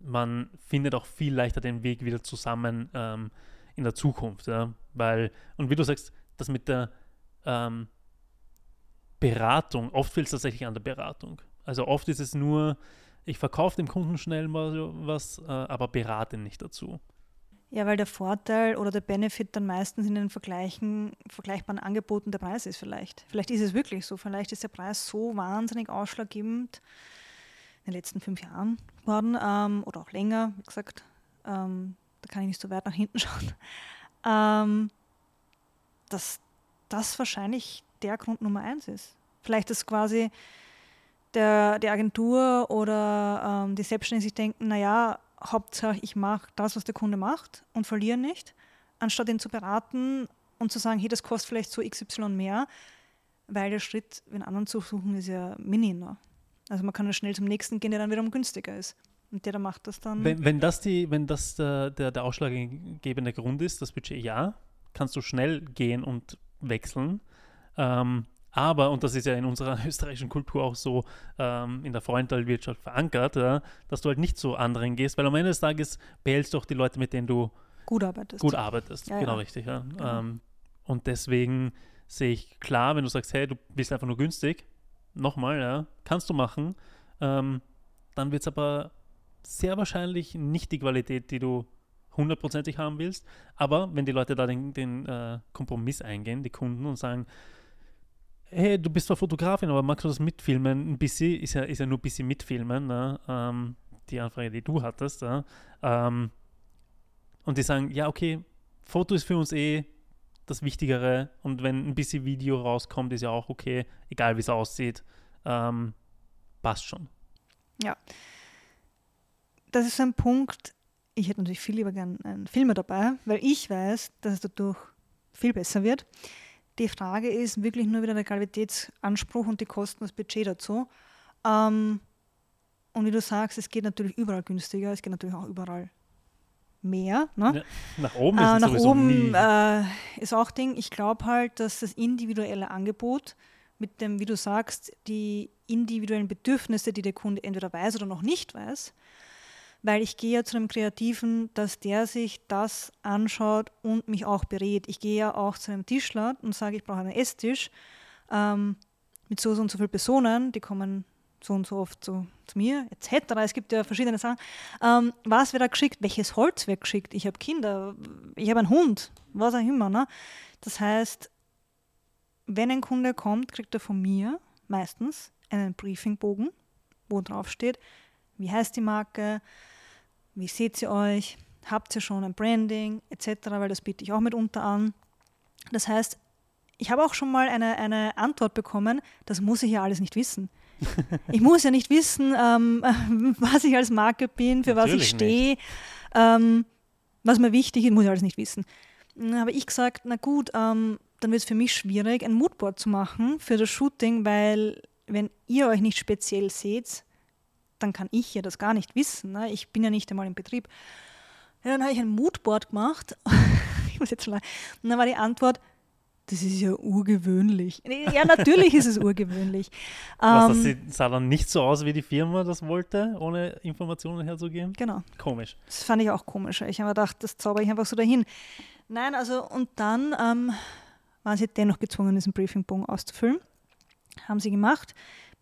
man findet auch viel leichter den Weg wieder zusammen ähm, in der Zukunft, ja? weil, und wie du sagst, das mit der ähm, Beratung, oft fehlt es tatsächlich an der Beratung. Also oft ist es nur, ich verkaufe dem Kunden schnell mal was, äh, aber berate nicht dazu. Ja, weil der Vorteil oder der Benefit dann meistens in den Vergleichen, vergleichbaren Angeboten der Preis ist vielleicht. Vielleicht ist es wirklich so. Vielleicht ist der Preis so wahnsinnig ausschlaggebend in den letzten fünf Jahren geworden ähm, oder auch länger, wie gesagt. Ähm, da kann ich nicht so weit nach hinten schauen. Ähm, dass das wahrscheinlich der Grund Nummer eins ist. Vielleicht ist quasi der, die Agentur oder ähm, die Selbstständigen sich denken, naja, Hauptsache ich mache das, was der Kunde macht und verliere nicht, anstatt ihn zu beraten und zu sagen, hey, das kostet vielleicht so XY mehr, weil der Schritt, den anderen zu suchen, ist ja mini. Ne? Also man kann ja schnell zum nächsten gehen, der dann wiederum günstiger ist. Und der, der macht das dann. Wenn, wenn das, die, wenn das der, der, der ausschlaggebende Grund ist, das Budget, ja, kannst du schnell gehen und wechseln. Ähm, aber, und das ist ja in unserer österreichischen Kultur auch so ähm, in der Freundalwirtschaft verankert, ja, dass du halt nicht zu anderen gehst, weil am Ende des Tages behältst du auch die Leute, mit denen du gut arbeitest. gut arbeitest. Ja, genau ja. richtig. Genau. Ähm, Und deswegen sehe ich klar, wenn du sagst, hey, du bist einfach nur günstig, nochmal, ja, kannst du machen, ähm, dann wird es aber sehr wahrscheinlich nicht die Qualität, die du hundertprozentig haben willst. Aber wenn die Leute da den, den äh, Kompromiss eingehen, die Kunden, und sagen, hey, du bist zwar Fotografin, aber magst du das mitfilmen? Ein bisschen, ist ja, ist ja nur ein bisschen mitfilmen, ne? ähm, die Anfrage, die du hattest. Ja? Ähm, und die sagen, ja, okay, Foto ist für uns eh das Wichtigere und wenn ein bisschen Video rauskommt, ist ja auch okay, egal wie es aussieht, ähm, passt schon. Ja. Das ist ein Punkt, ich hätte natürlich viel lieber gern einen Filmer dabei, weil ich weiß, dass es dadurch viel besser wird. Die Frage ist wirklich nur wieder der Qualitätsanspruch und die Kosten, das Budget dazu. Ähm, und wie du sagst, es geht natürlich überall günstiger, es geht natürlich auch überall mehr. Ne? Nach oben ist, äh, nach oben, äh, ist auch Ding. Ich glaube halt, dass das individuelle Angebot mit dem, wie du sagst, die individuellen Bedürfnisse, die der Kunde entweder weiß oder noch nicht weiß, weil ich gehe ja zu einem Kreativen, dass der sich das anschaut und mich auch berät. Ich gehe ja auch zu einem Tischler und sage, ich brauche einen Esstisch ähm, mit so, und so vielen Personen, die kommen so und so oft so zu mir, etc. Es gibt ja verschiedene Sachen. Ähm, was wird da geschickt? Welches Holz wird geschickt? Ich habe Kinder, ich habe einen Hund, was auch immer. Ne? Das heißt, wenn ein Kunde kommt, kriegt er von mir meistens einen Briefingbogen, wo drauf steht, wie heißt die Marke, wie seht ihr euch, habt ihr schon ein Branding, etc., weil das biete ich auch mitunter an. Das heißt, ich habe auch schon mal eine, eine Antwort bekommen, das muss ich ja alles nicht wissen. ich muss ja nicht wissen, ähm, was ich als Marke bin, für Natürlich was ich stehe, ähm, was mir wichtig ist, muss ich alles nicht wissen. Dann habe ich gesagt, na gut, ähm, dann wird es für mich schwierig, ein Moodboard zu machen für das Shooting, weil wenn ihr euch nicht speziell seht, dann kann ich ja das gar nicht wissen. Ne? Ich bin ja nicht einmal im Betrieb. Ja, dann habe ich ein Moodboard gemacht. ich muss jetzt schon Und dann war die Antwort, das ist ja urgewöhnlich. Ja, natürlich ist es urgewöhnlich. Was, das ähm, sah dann nicht so aus, wie die Firma das wollte, ohne Informationen herzugeben? Genau. Komisch. Das fand ich auch komisch. Ich habe mir gedacht, das zauber ich einfach so dahin. Nein, also und dann ähm, waren sie dennoch gezwungen, diesen Briefingbogen auszufüllen. Haben sie gemacht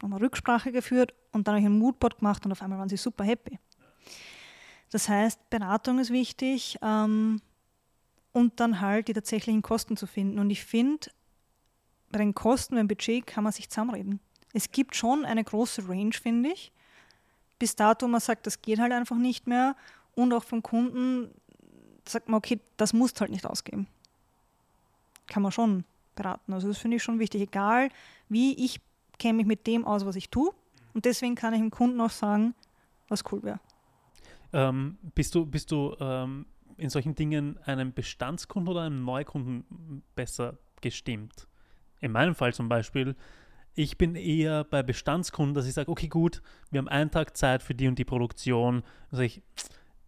nochmal Rücksprache geführt und dann habe ich ein Moodboard gemacht und auf einmal waren sie super happy. Das heißt, Beratung ist wichtig ähm, und dann halt die tatsächlichen Kosten zu finden. Und ich finde, bei den Kosten, beim Budget kann man sich zusammenreden. Es gibt schon eine große Range, finde ich. Bis dato man sagt, das geht halt einfach nicht mehr. Und auch vom Kunden sagt man, okay, das musst halt nicht ausgeben. Kann man schon beraten. Also das finde ich schon wichtig. Egal, wie ich kenne mich mit dem aus, was ich tue. Und deswegen kann ich dem Kunden auch sagen, was cool wäre. Ähm, bist du, bist du ähm, in solchen Dingen einem Bestandskunden oder einem Neukunden besser gestimmt? In meinem Fall zum Beispiel, ich bin eher bei Bestandskunden, dass ich sage, okay, gut, wir haben einen Tag Zeit für die und die Produktion. Also ich,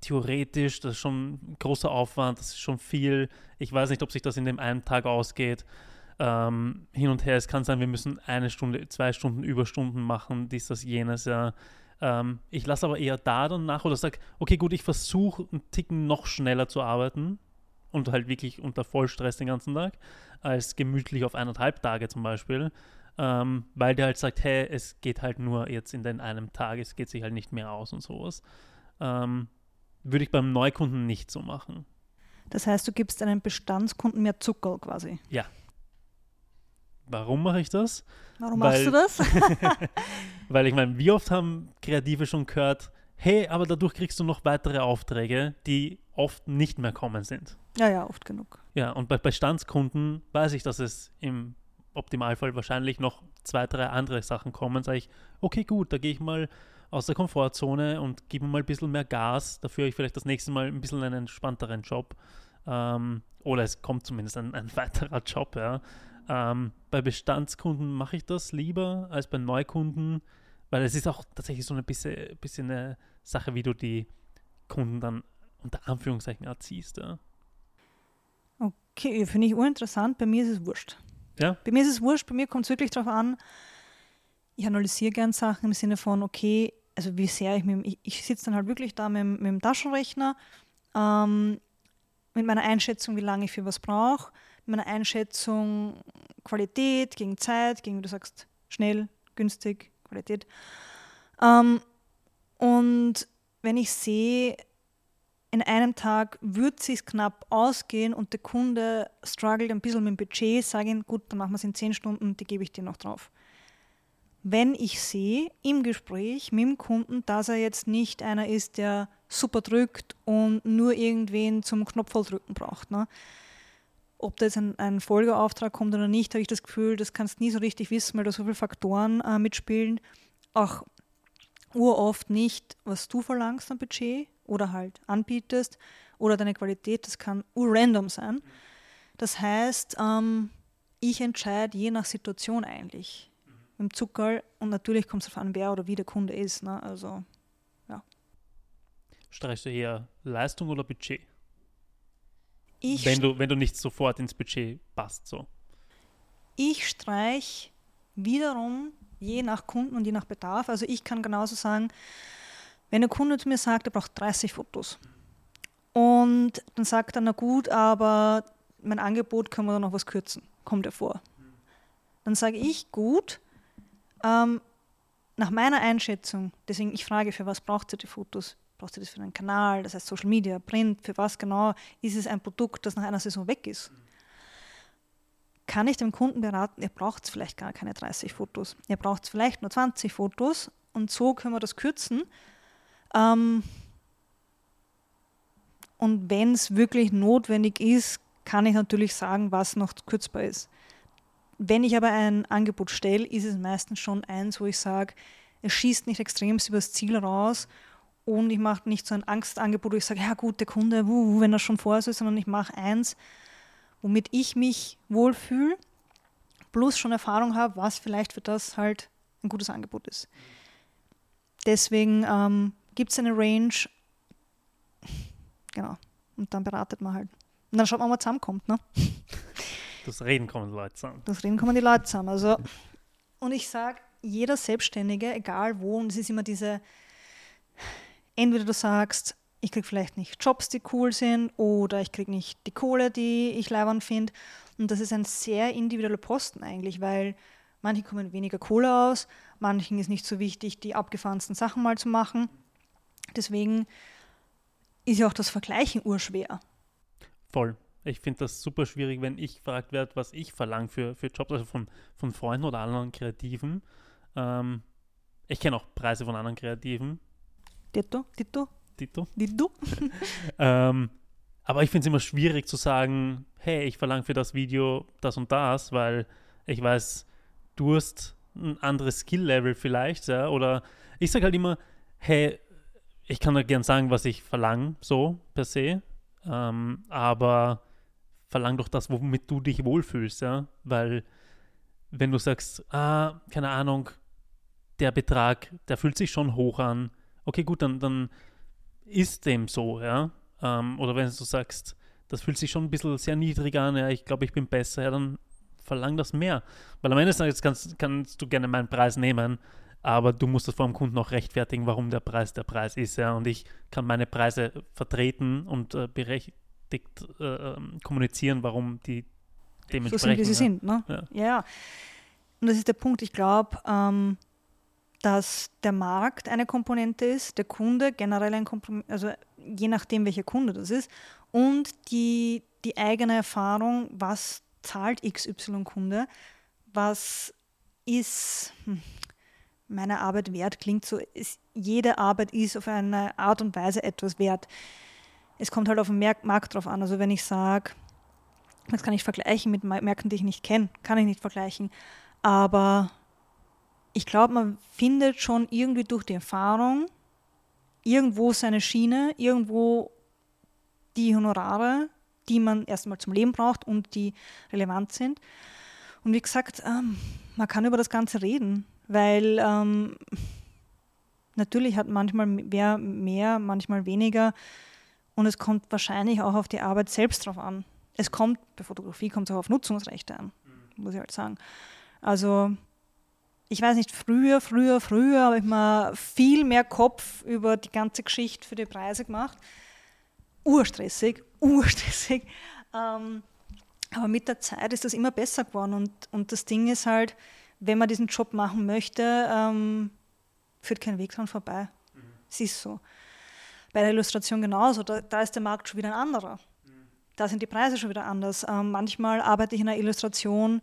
theoretisch, das ist schon ein großer Aufwand, das ist schon viel. Ich weiß nicht, ob sich das in dem einen Tag ausgeht ähm, hin und her. Es kann sein, wir müssen eine Stunde, zwei Stunden Überstunden machen, dies, das, jenes, ja. Ähm, ich lasse aber eher da dann nach oder sage, okay, gut, ich versuche einen Ticken noch schneller zu arbeiten und halt wirklich unter Vollstress den ganzen Tag, als gemütlich auf eineinhalb Tage zum Beispiel. Ähm, weil der halt sagt, hey, es geht halt nur jetzt in den einem Tag, es geht sich halt nicht mehr aus und sowas. Ähm, würde ich beim Neukunden nicht so machen. Das heißt, du gibst einem Bestandskunden mehr Zucker quasi. Ja, Warum mache ich das? Warum weil, machst du das? weil ich meine, wie oft haben Kreative schon gehört, hey, aber dadurch kriegst du noch weitere Aufträge, die oft nicht mehr kommen sind. Ja, ja, oft genug. Ja, und bei Bestandskunden weiß ich, dass es im Optimalfall wahrscheinlich noch zwei, drei andere Sachen kommen. Sage ich, okay, gut, da gehe ich mal aus der Komfortzone und gebe mal ein bisschen mehr Gas. Dafür habe ich vielleicht das nächste Mal ein bisschen einen entspannteren Job. Ähm, oder es kommt zumindest ein, ein weiterer Job, ja. Ähm, bei Bestandskunden mache ich das lieber als bei Neukunden, weil es ist auch tatsächlich so ein bisschen, bisschen eine Sache, wie du die Kunden dann unter Anführungszeichen erziehst. Ja. Okay, finde ich uninteressant. Bei mir ist es wurscht. Ja? Bei mir ist es wurscht. Bei mir kommt es wirklich darauf an, ich analysiere gern Sachen im Sinne von, okay, also wie sehr ich mit, ich, ich sitze dann halt wirklich da mit, mit dem Taschenrechner, ähm, mit meiner Einschätzung, wie lange ich für was brauche, meiner Einschätzung Qualität gegen Zeit, gegen, wie du sagst, schnell, günstig, Qualität. Ähm, und wenn ich sehe, in einem Tag wird es knapp ausgehen und der Kunde struggelt ein bisschen mit dem Budget, sage ihm, gut, dann machen wir es in zehn Stunden, die gebe ich dir noch drauf. Wenn ich sehe im Gespräch mit dem Kunden, dass er jetzt nicht einer ist, der super drückt und nur irgendwen zum Knopf drücken braucht. Ne? Ob da jetzt ein, ein Folgeauftrag kommt oder nicht, habe ich das Gefühl, das kannst du nie so richtig wissen, weil da so viele Faktoren äh, mitspielen. Auch uroft nicht, was du verlangst am Budget oder halt anbietest oder deine Qualität, das kann urrandom sein. Das heißt, ähm, ich entscheide je nach Situation eigentlich im Zuckerl und natürlich kommt es darauf an, wer oder wie der Kunde ist. Ne? Also, ja. Streichst du eher Leistung oder Budget? Ich wenn, du, wenn du nicht sofort ins Budget passt. So. Ich streich wiederum je nach Kunden und je nach Bedarf. Also ich kann genauso sagen, wenn ein Kunde zu mir sagt, er braucht 30 Fotos und dann sagt er, na gut, aber mein Angebot können wir da noch was kürzen, kommt er vor. Dann sage ich, gut, ähm, nach meiner Einschätzung, deswegen ich frage, für was braucht ihr die Fotos? Braucht ihr das für einen Kanal, das heißt Social Media, Print, für was genau? Ist es ein Produkt, das nach einer Saison weg ist? Kann ich dem Kunden beraten, er braucht vielleicht gar keine 30 Fotos, er braucht vielleicht nur 20 Fotos und so können wir das kürzen ähm, und wenn es wirklich notwendig ist, kann ich natürlich sagen, was noch kürzbar ist. Wenn ich aber ein Angebot stelle, ist es meistens schon eins, wo ich sage, es schießt nicht extrem übers Ziel raus und ich mache nicht so ein Angstangebot, wo ich sage, ja gut, der Kunde, wuh, wenn er schon vor ist, sondern ich mache eins, womit ich mich wohlfühle, plus schon Erfahrung habe, was vielleicht für das halt ein gutes Angebot ist. Deswegen ähm, gibt es eine Range. Genau. Und dann beratet man halt. Und dann schaut man, ob man zusammenkommt. Ne? Das Reden kommen die Leute zusammen. Das Reden kommen die Leute zusammen. Also, und ich sage, jeder Selbstständige, egal wo, und es ist immer diese, entweder du sagst, ich kriege vielleicht nicht Jobs, die cool sind, oder ich kriege nicht die Kohle, die ich leibend finde. Und das ist ein sehr individueller Posten eigentlich, weil manche kommen weniger Kohle aus, manchen ist nicht so wichtig, die abgefahrensten Sachen mal zu machen. Deswegen ist ja auch das Vergleichen urschwer. Voll. Ich finde das super schwierig, wenn ich gefragt werde, was ich verlange für, für Jobs, also von, von Freunden oder anderen Kreativen. Ähm, ich kenne auch Preise von anderen Kreativen. Ditto, Ditto. Ditto. Ditto. ähm, aber ich finde es immer schwierig zu sagen, hey, ich verlange für das Video das und das, weil ich weiß, du hast ein anderes Skill-Level vielleicht, ja, oder ich sage halt immer, hey, ich kann da gern sagen, was ich verlange, so per se. Ähm, aber verlang doch das, womit du dich wohlfühlst, ja. Weil wenn du sagst, ah, keine Ahnung, der Betrag, der fühlt sich schon hoch an, okay, gut, dann, dann ist dem so, ja. Ähm, oder wenn du sagst, das fühlt sich schon ein bisschen sehr niedrig an, ja, ich glaube, ich bin besser, ja, dann verlang das mehr. Weil am Ende des Tages kannst, kannst du gerne meinen Preis nehmen, aber du musst es vor dem Kunden auch rechtfertigen, warum der Preis der Preis ist. Ja? Und ich kann meine Preise vertreten und äh, berechtigt äh, ähm, kommunizieren, warum die dementsprechend so sind, wie sie ja. sind. Ne? Ja. ja. Und das ist der Punkt. Ich glaube, ähm, dass der Markt eine Komponente ist, der Kunde generell ein Komponente, also je nachdem, welcher Kunde das ist, und die, die eigene Erfahrung, was zahlt XY-Kunde, was ist, hm, meine Arbeit wert klingt so, ist, jede Arbeit ist auf eine Art und Weise etwas wert. Es kommt halt auf den Markt drauf an. Also wenn ich sage, das kann ich vergleichen mit Märkten, die ich nicht kenne, kann ich nicht vergleichen. Aber ich glaube, man findet schon irgendwie durch die Erfahrung irgendwo seine Schiene, irgendwo die Honorare, die man erstmal zum Leben braucht und die relevant sind. Und wie gesagt, ähm, man kann über das Ganze reden weil ähm, natürlich hat manchmal wer mehr, manchmal weniger und es kommt wahrscheinlich auch auf die Arbeit selbst drauf an. Es kommt, bei Fotografie kommt es auch auf Nutzungsrechte an, muss ich halt sagen. Also ich weiß nicht, früher, früher, früher habe ich mal viel mehr Kopf über die ganze Geschichte für die Preise gemacht. Urstressig, urstressig. Ähm, Aber mit der Zeit ist das immer besser geworden. Und, und das Ding ist halt, wenn man diesen Job machen möchte, ähm, führt kein Weg dran vorbei. Mhm. Es ist so. Bei der Illustration genauso. Da, da ist der Markt schon wieder ein anderer. Mhm. Da sind die Preise schon wieder anders. Ähm, manchmal arbeite ich in einer Illustration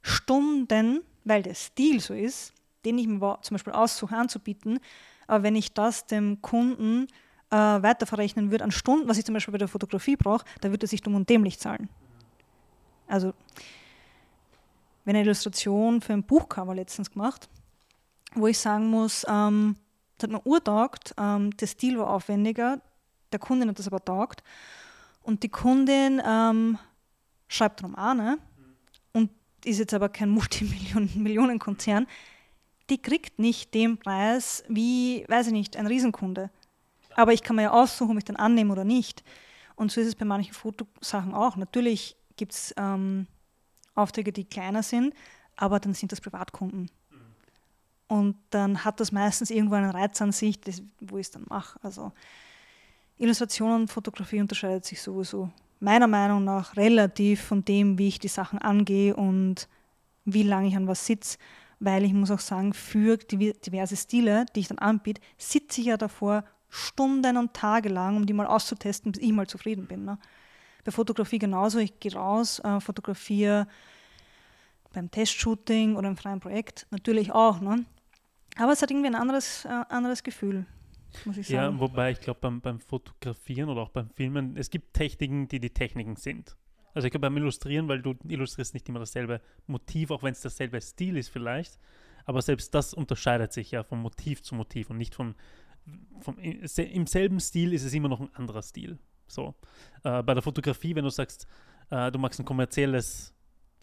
Stunden, weil der Stil so ist, den ich mir zum Beispiel aussuche anzubieten. Aber wenn ich das dem Kunden äh, weiterverrechnen würde an Stunden, was ich zum Beispiel bei der Fotografie brauche, da würde er sich dumm und dämlich zahlen. Also, wenn eine Illustration für ein Buchcover letztens gemacht, wo ich sagen muss, ähm, das hat mir urtaugt, ähm, der Stil war aufwendiger, der Kundin hat das aber taugt und die Kundin ähm, schreibt Romane ist jetzt aber kein Multimillionen-Konzern, die kriegt nicht den Preis wie, weiß ich nicht, ein Riesenkunde. Aber ich kann mir ja aussuchen, ob ich den annehme oder nicht. Und so ist es bei manchen Fotosachen auch. Natürlich gibt es ähm, Aufträge, die kleiner sind, aber dann sind das Privatkunden. Und dann hat das meistens irgendwo einen Reiz an sich, das, wo ich es dann mache. Also Illustration und Fotografie unterscheidet sich sowieso meiner Meinung nach relativ von dem, wie ich die Sachen angehe und wie lange ich an was sitze weil ich muss auch sagen, für diverse Stile, die ich dann anbiete, sitze ich ja davor Stunden und Tage lang, um die mal auszutesten, bis ich mal zufrieden bin. Ne? Bei Fotografie genauso, ich gehe raus, äh, fotografiere beim Testshooting oder im freien Projekt natürlich auch. Ne? Aber es hat irgendwie ein anderes, äh, anderes Gefühl, muss ich sagen. Ja, wobei ich glaube, beim, beim Fotografieren oder auch beim Filmen, es gibt Techniken, die die Techniken sind. Also ich glaube beim Illustrieren, weil du illustrierst nicht immer dasselbe Motiv, auch wenn es dasselbe Stil ist vielleicht, aber selbst das unterscheidet sich ja von Motiv zu Motiv und nicht von, von im selben Stil ist es immer noch ein anderer Stil. So. Äh, bei der Fotografie, wenn du sagst, äh, du magst ein kommerzielles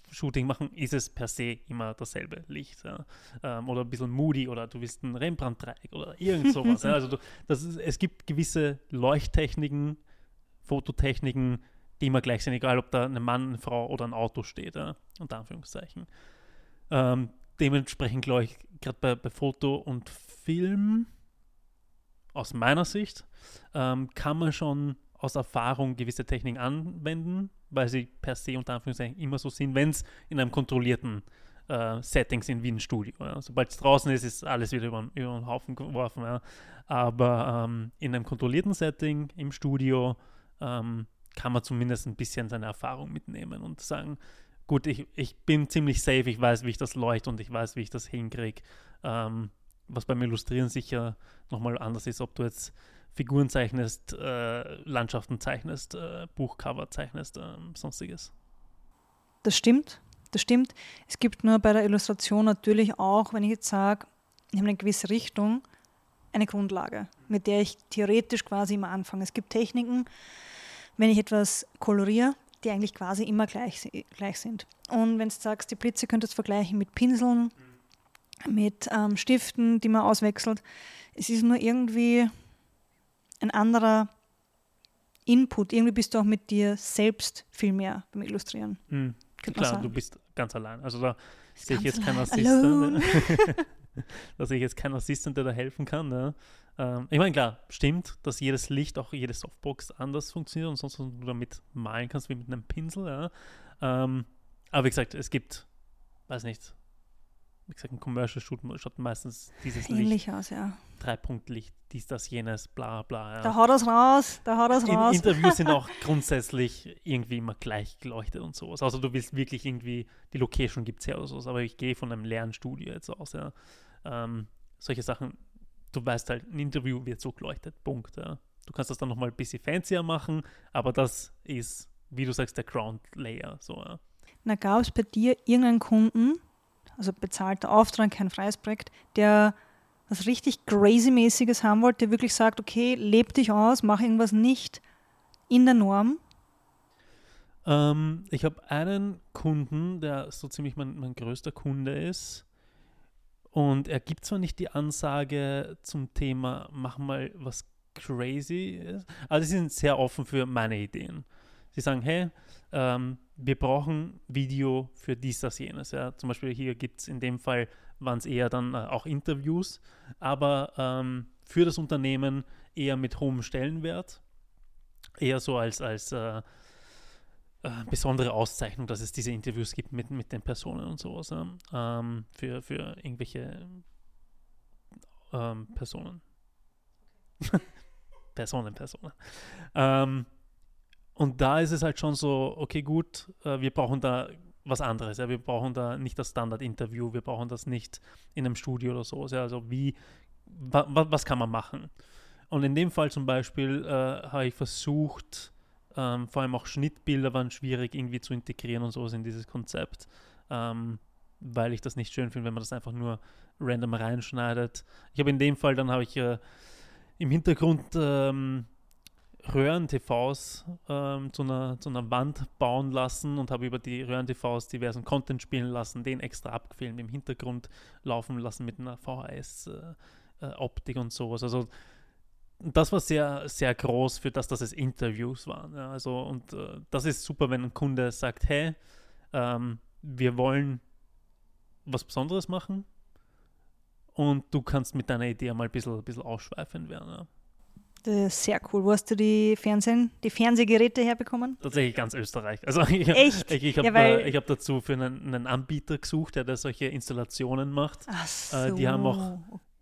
Shooting machen, ist es per se immer dasselbe Licht. Ja. Ähm, oder ein bisschen moody oder du willst ein Rembrandt-Dreieck oder irgend sowas. ja. Also du, das ist, es gibt gewisse Leuchttechniken, Fototechniken, die immer gleich sind, egal ob da ein Mann, eine Frau oder ein Auto steht, ja, unter Anführungszeichen. Ähm, dementsprechend glaube ich, gerade bei, bei, Foto und Film, aus meiner Sicht, ähm, kann man schon aus Erfahrung gewisse Techniken anwenden, weil sie per se unter Anführungszeichen immer so sind, wenn es in einem kontrollierten äh, Setting sind wie ein Studio. Ja. Sobald es draußen ist, ist alles wieder über, über den Haufen geworfen. Ja. Aber ähm, in einem kontrollierten Setting im Studio ähm, kann man zumindest ein bisschen seine Erfahrung mitnehmen und sagen, gut, ich, ich bin ziemlich safe, ich weiß, wie ich das leuchte und ich weiß, wie ich das hinkriege. Ähm, was beim Illustrieren sicher nochmal anders ist, ob du jetzt Figuren zeichnest, äh, Landschaften zeichnest, äh, Buchcover zeichnest, äh, sonstiges. Das stimmt, das stimmt. Es gibt nur bei der Illustration natürlich auch, wenn ich jetzt sage, ich habe eine gewisse Richtung, eine Grundlage, mit der ich theoretisch quasi immer anfange. Es gibt Techniken, wenn ich etwas koloriere, die eigentlich quasi immer gleich, gleich sind. Und wenn du sagst, die Blitze könntest du vergleichen mit Pinseln, mit ähm, Stiften, die man auswechselt, es ist nur irgendwie ein anderer Input. Irgendwie bist du auch mit dir selbst viel mehr beim Illustrieren. Mhm. Klar, du bist ganz allein. Also da sehe ich jetzt keinen Assistent. da sehe ich jetzt keinen Assistent, der da helfen kann. Ne? Ähm, ich meine, klar, stimmt, dass jedes Licht, auch jede Softbox anders funktioniert und sonst du damit malen kannst wie mit einem Pinsel. Ja. Ähm, aber wie gesagt, es gibt, weiß nicht, wie gesagt, ein Commercial Shoot schaut meistens dieses Ähnlich Licht. aus, ja. Dreipunktlicht, dies, das, jenes, bla bla. Ja. Da haut das raus, da haut das raus. Interviews sind auch grundsätzlich irgendwie immer gleich geleuchtet und sowas. Also du willst wirklich irgendwie, die Location gibt es ja oder sowas, aber ich gehe von einem leeren Studio jetzt aus, ja. Ähm, solche Sachen du weißt halt, ein Interview wird so geleuchtet, Punkt. Ja. Du kannst das dann nochmal ein bisschen fancier machen, aber das ist, wie du sagst, der Ground Layer. So, ja. Na, gab es bei dir irgendeinen Kunden, also bezahlter Auftrag, kein freies Projekt, der was richtig crazy-mäßiges haben wollte, der wirklich sagt, okay, leb dich aus, mach irgendwas nicht in der Norm? Ähm, ich habe einen Kunden, der so ziemlich mein, mein größter Kunde ist, und er gibt zwar nicht die Ansage zum Thema, mach mal was crazy, aber sie sind sehr offen für meine Ideen. Sie sagen, hey, ähm, wir brauchen Video für dies, das, jenes. Ja. Zum Beispiel hier gibt es in dem Fall, waren es eher dann äh, auch Interviews, aber ähm, für das Unternehmen eher mit hohem Stellenwert, eher so als, als äh, äh, besondere Auszeichnung, dass es diese Interviews gibt mit, mit den Personen und sowas. Ja? Ähm, für, für irgendwelche ähm, Personen. Personen, Personen. Und da ist es halt schon so, okay, gut, äh, wir brauchen da was anderes. Ja? Wir brauchen da nicht das Standard-Interview, wir brauchen das nicht in einem Studio oder so. Ja? Also wie, wa, wa, was kann man machen? Und in dem Fall zum Beispiel äh, habe ich versucht, ähm, vor allem auch Schnittbilder waren schwierig irgendwie zu integrieren und sowas in dieses Konzept, ähm, weil ich das nicht schön finde, wenn man das einfach nur random reinschneidet. Ich habe in dem Fall, dann habe ich äh, im Hintergrund ähm, Röhren-TVs ähm, zu, einer, zu einer Wand bauen lassen und habe über die Röhren-TVs diversen Content spielen lassen, den extra abgefilmt, im Hintergrund laufen lassen mit einer VHS-Optik äh, äh und sowas. Also das war sehr, sehr groß für das, dass es Interviews waren. Ja, also, und äh, das ist super, wenn ein Kunde sagt, hey, ähm, wir wollen was Besonderes machen und du kannst mit deiner Idee mal ein bisschen, ein bisschen ausschweifend werden. Ja. Sehr cool. Wo hast du die Fernsehen, die Fernsehgeräte herbekommen? Tatsächlich ganz Österreich. Also ich, Echt? Ich, ich habe Ja, äh, hab dazu für einen, einen Anbieter gesucht, der da solche Installationen macht. Ach so. Äh, die haben auch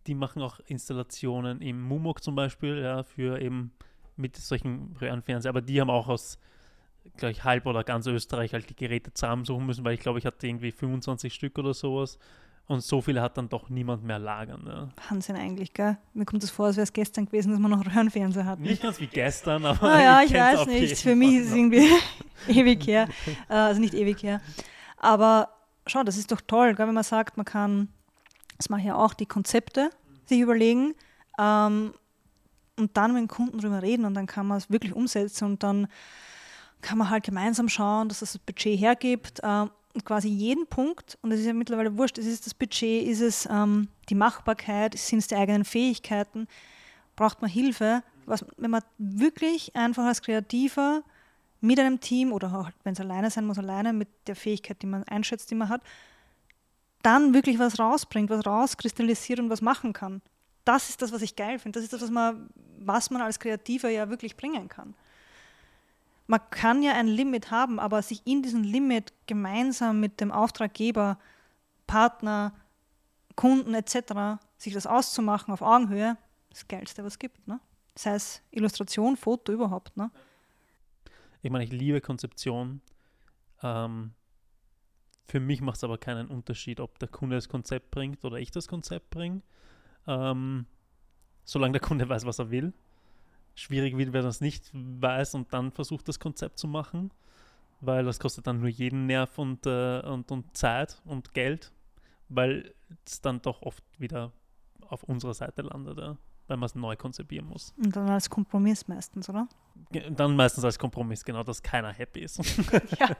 die machen auch Installationen im Mumok zum Beispiel, ja, für eben mit solchen Röhrenfernseher, aber die haben auch aus gleich halb oder ganz Österreich halt die Geräte zusammensuchen müssen, weil ich glaube, ich hatte irgendwie 25 Stück oder sowas. Und so viele hat dann doch niemand mehr lagern. Ja. Wahnsinn eigentlich, gell? Mir kommt es vor, als wäre es gestern gewesen, dass wir noch Röhrenfernseher hatten. Nicht ganz wie gestern, aber. Naja, ich, kenn's weiß nicht. Für mich ist es irgendwie ewig her. Äh, Also nicht ewig her. Aber schau, das ist doch toll, gell, wenn man sagt, man kann, das mache ich ja auch, die Konzepte sich überlegen ähm, und dann mit dem Kunden drüber reden und dann kann man es wirklich umsetzen und dann kann man halt gemeinsam schauen, dass das, das Budget hergibt ähm, und quasi jeden Punkt, und das ist ja mittlerweile wurscht, ist es das Budget, ist es ähm, die Machbarkeit, sind es die eigenen Fähigkeiten, braucht man Hilfe, was, wenn man wirklich einfach als Kreativer mit einem Team oder auch wenn es alleine sein muss, alleine mit der Fähigkeit, die man einschätzt, die man hat, dann wirklich was rausbringt, was rauskristallisiert und was machen kann. Das ist das, was ich geil finde. Das ist das, was man, was man als Kreativer ja wirklich bringen kann. Man kann ja ein Limit haben, aber sich in diesem Limit gemeinsam mit dem Auftraggeber, Partner, Kunden etc. sich das auszumachen auf Augenhöhe, das Geilste, was es gibt. Ne? Sei es Illustration, Foto überhaupt. Ne? Ich meine, ich liebe Konzeption. Ähm, für mich macht es aber keinen Unterschied, ob der Kunde das Konzept bringt oder ich das Konzept bringe. Ähm, solange der Kunde weiß, was er will. Schwierig wird, wenn er es nicht weiß und dann versucht, das Konzept zu machen, weil das kostet dann nur jeden Nerv und, äh, und, und Zeit und Geld, weil es dann doch oft wieder auf unserer Seite landet, ja, weil man es neu konzipieren muss. Und dann als Kompromiss meistens, oder? Dann meistens als Kompromiss, genau, dass keiner happy ist. ja.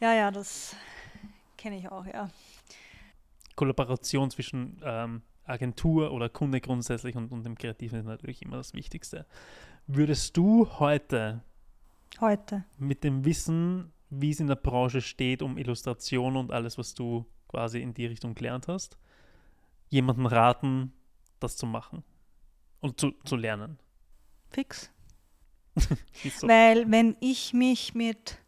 ja, ja, das kenne ich auch, ja. Kollaboration zwischen ähm, Agentur oder Kunde grundsätzlich und, und dem Kreativen ist natürlich immer das Wichtigste. Würdest du heute Heute. mit dem Wissen, wie es in der Branche steht, um Illustration und alles, was du quasi in die Richtung gelernt hast, jemanden raten, das zu machen und zu, zu lernen? Fix. So. Weil wenn ich mich mit,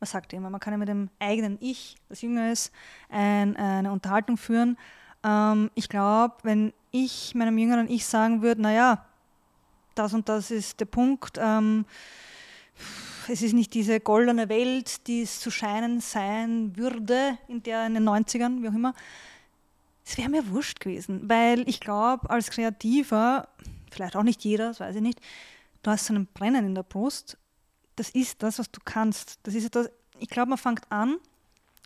was sagt immer, man kann ja mit dem eigenen Ich, das jünger ist, ein, eine Unterhaltung führen. Ähm, ich glaube, wenn ich meinem jüngeren Ich sagen würde, naja, das und das ist der Punkt, ähm, es ist nicht diese goldene Welt, die es zu scheinen sein würde, in der in den 90ern, wie auch immer, es wäre mir wurscht gewesen, weil ich glaube, als Kreativer, vielleicht auch nicht jeder, das weiß ich nicht, du hast so einen Brennen in der Brust. Das ist das, was du kannst. Das ist das, ich glaube, man fängt an,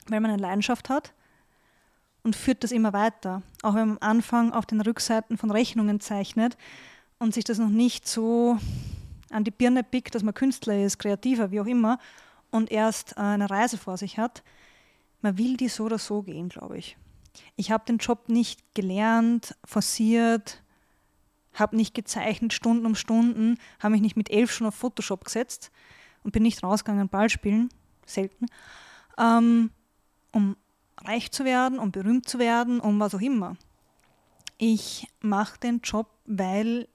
weil man eine Leidenschaft hat und führt das immer weiter. Auch wenn man am Anfang auf den Rückseiten von Rechnungen zeichnet und sich das noch nicht so an die Birne pickt, dass man Künstler ist, Kreativer, wie auch immer, und erst äh, eine Reise vor sich hat. Man will die so oder so gehen, glaube ich. Ich habe den Job nicht gelernt, forciert, habe nicht gezeichnet Stunden um Stunden, habe mich nicht mit elf schon auf Photoshop gesetzt und bin nicht rausgegangen Ball spielen, selten, ähm, um reich zu werden, um berühmt zu werden, um was auch immer. Ich mache den Job, weil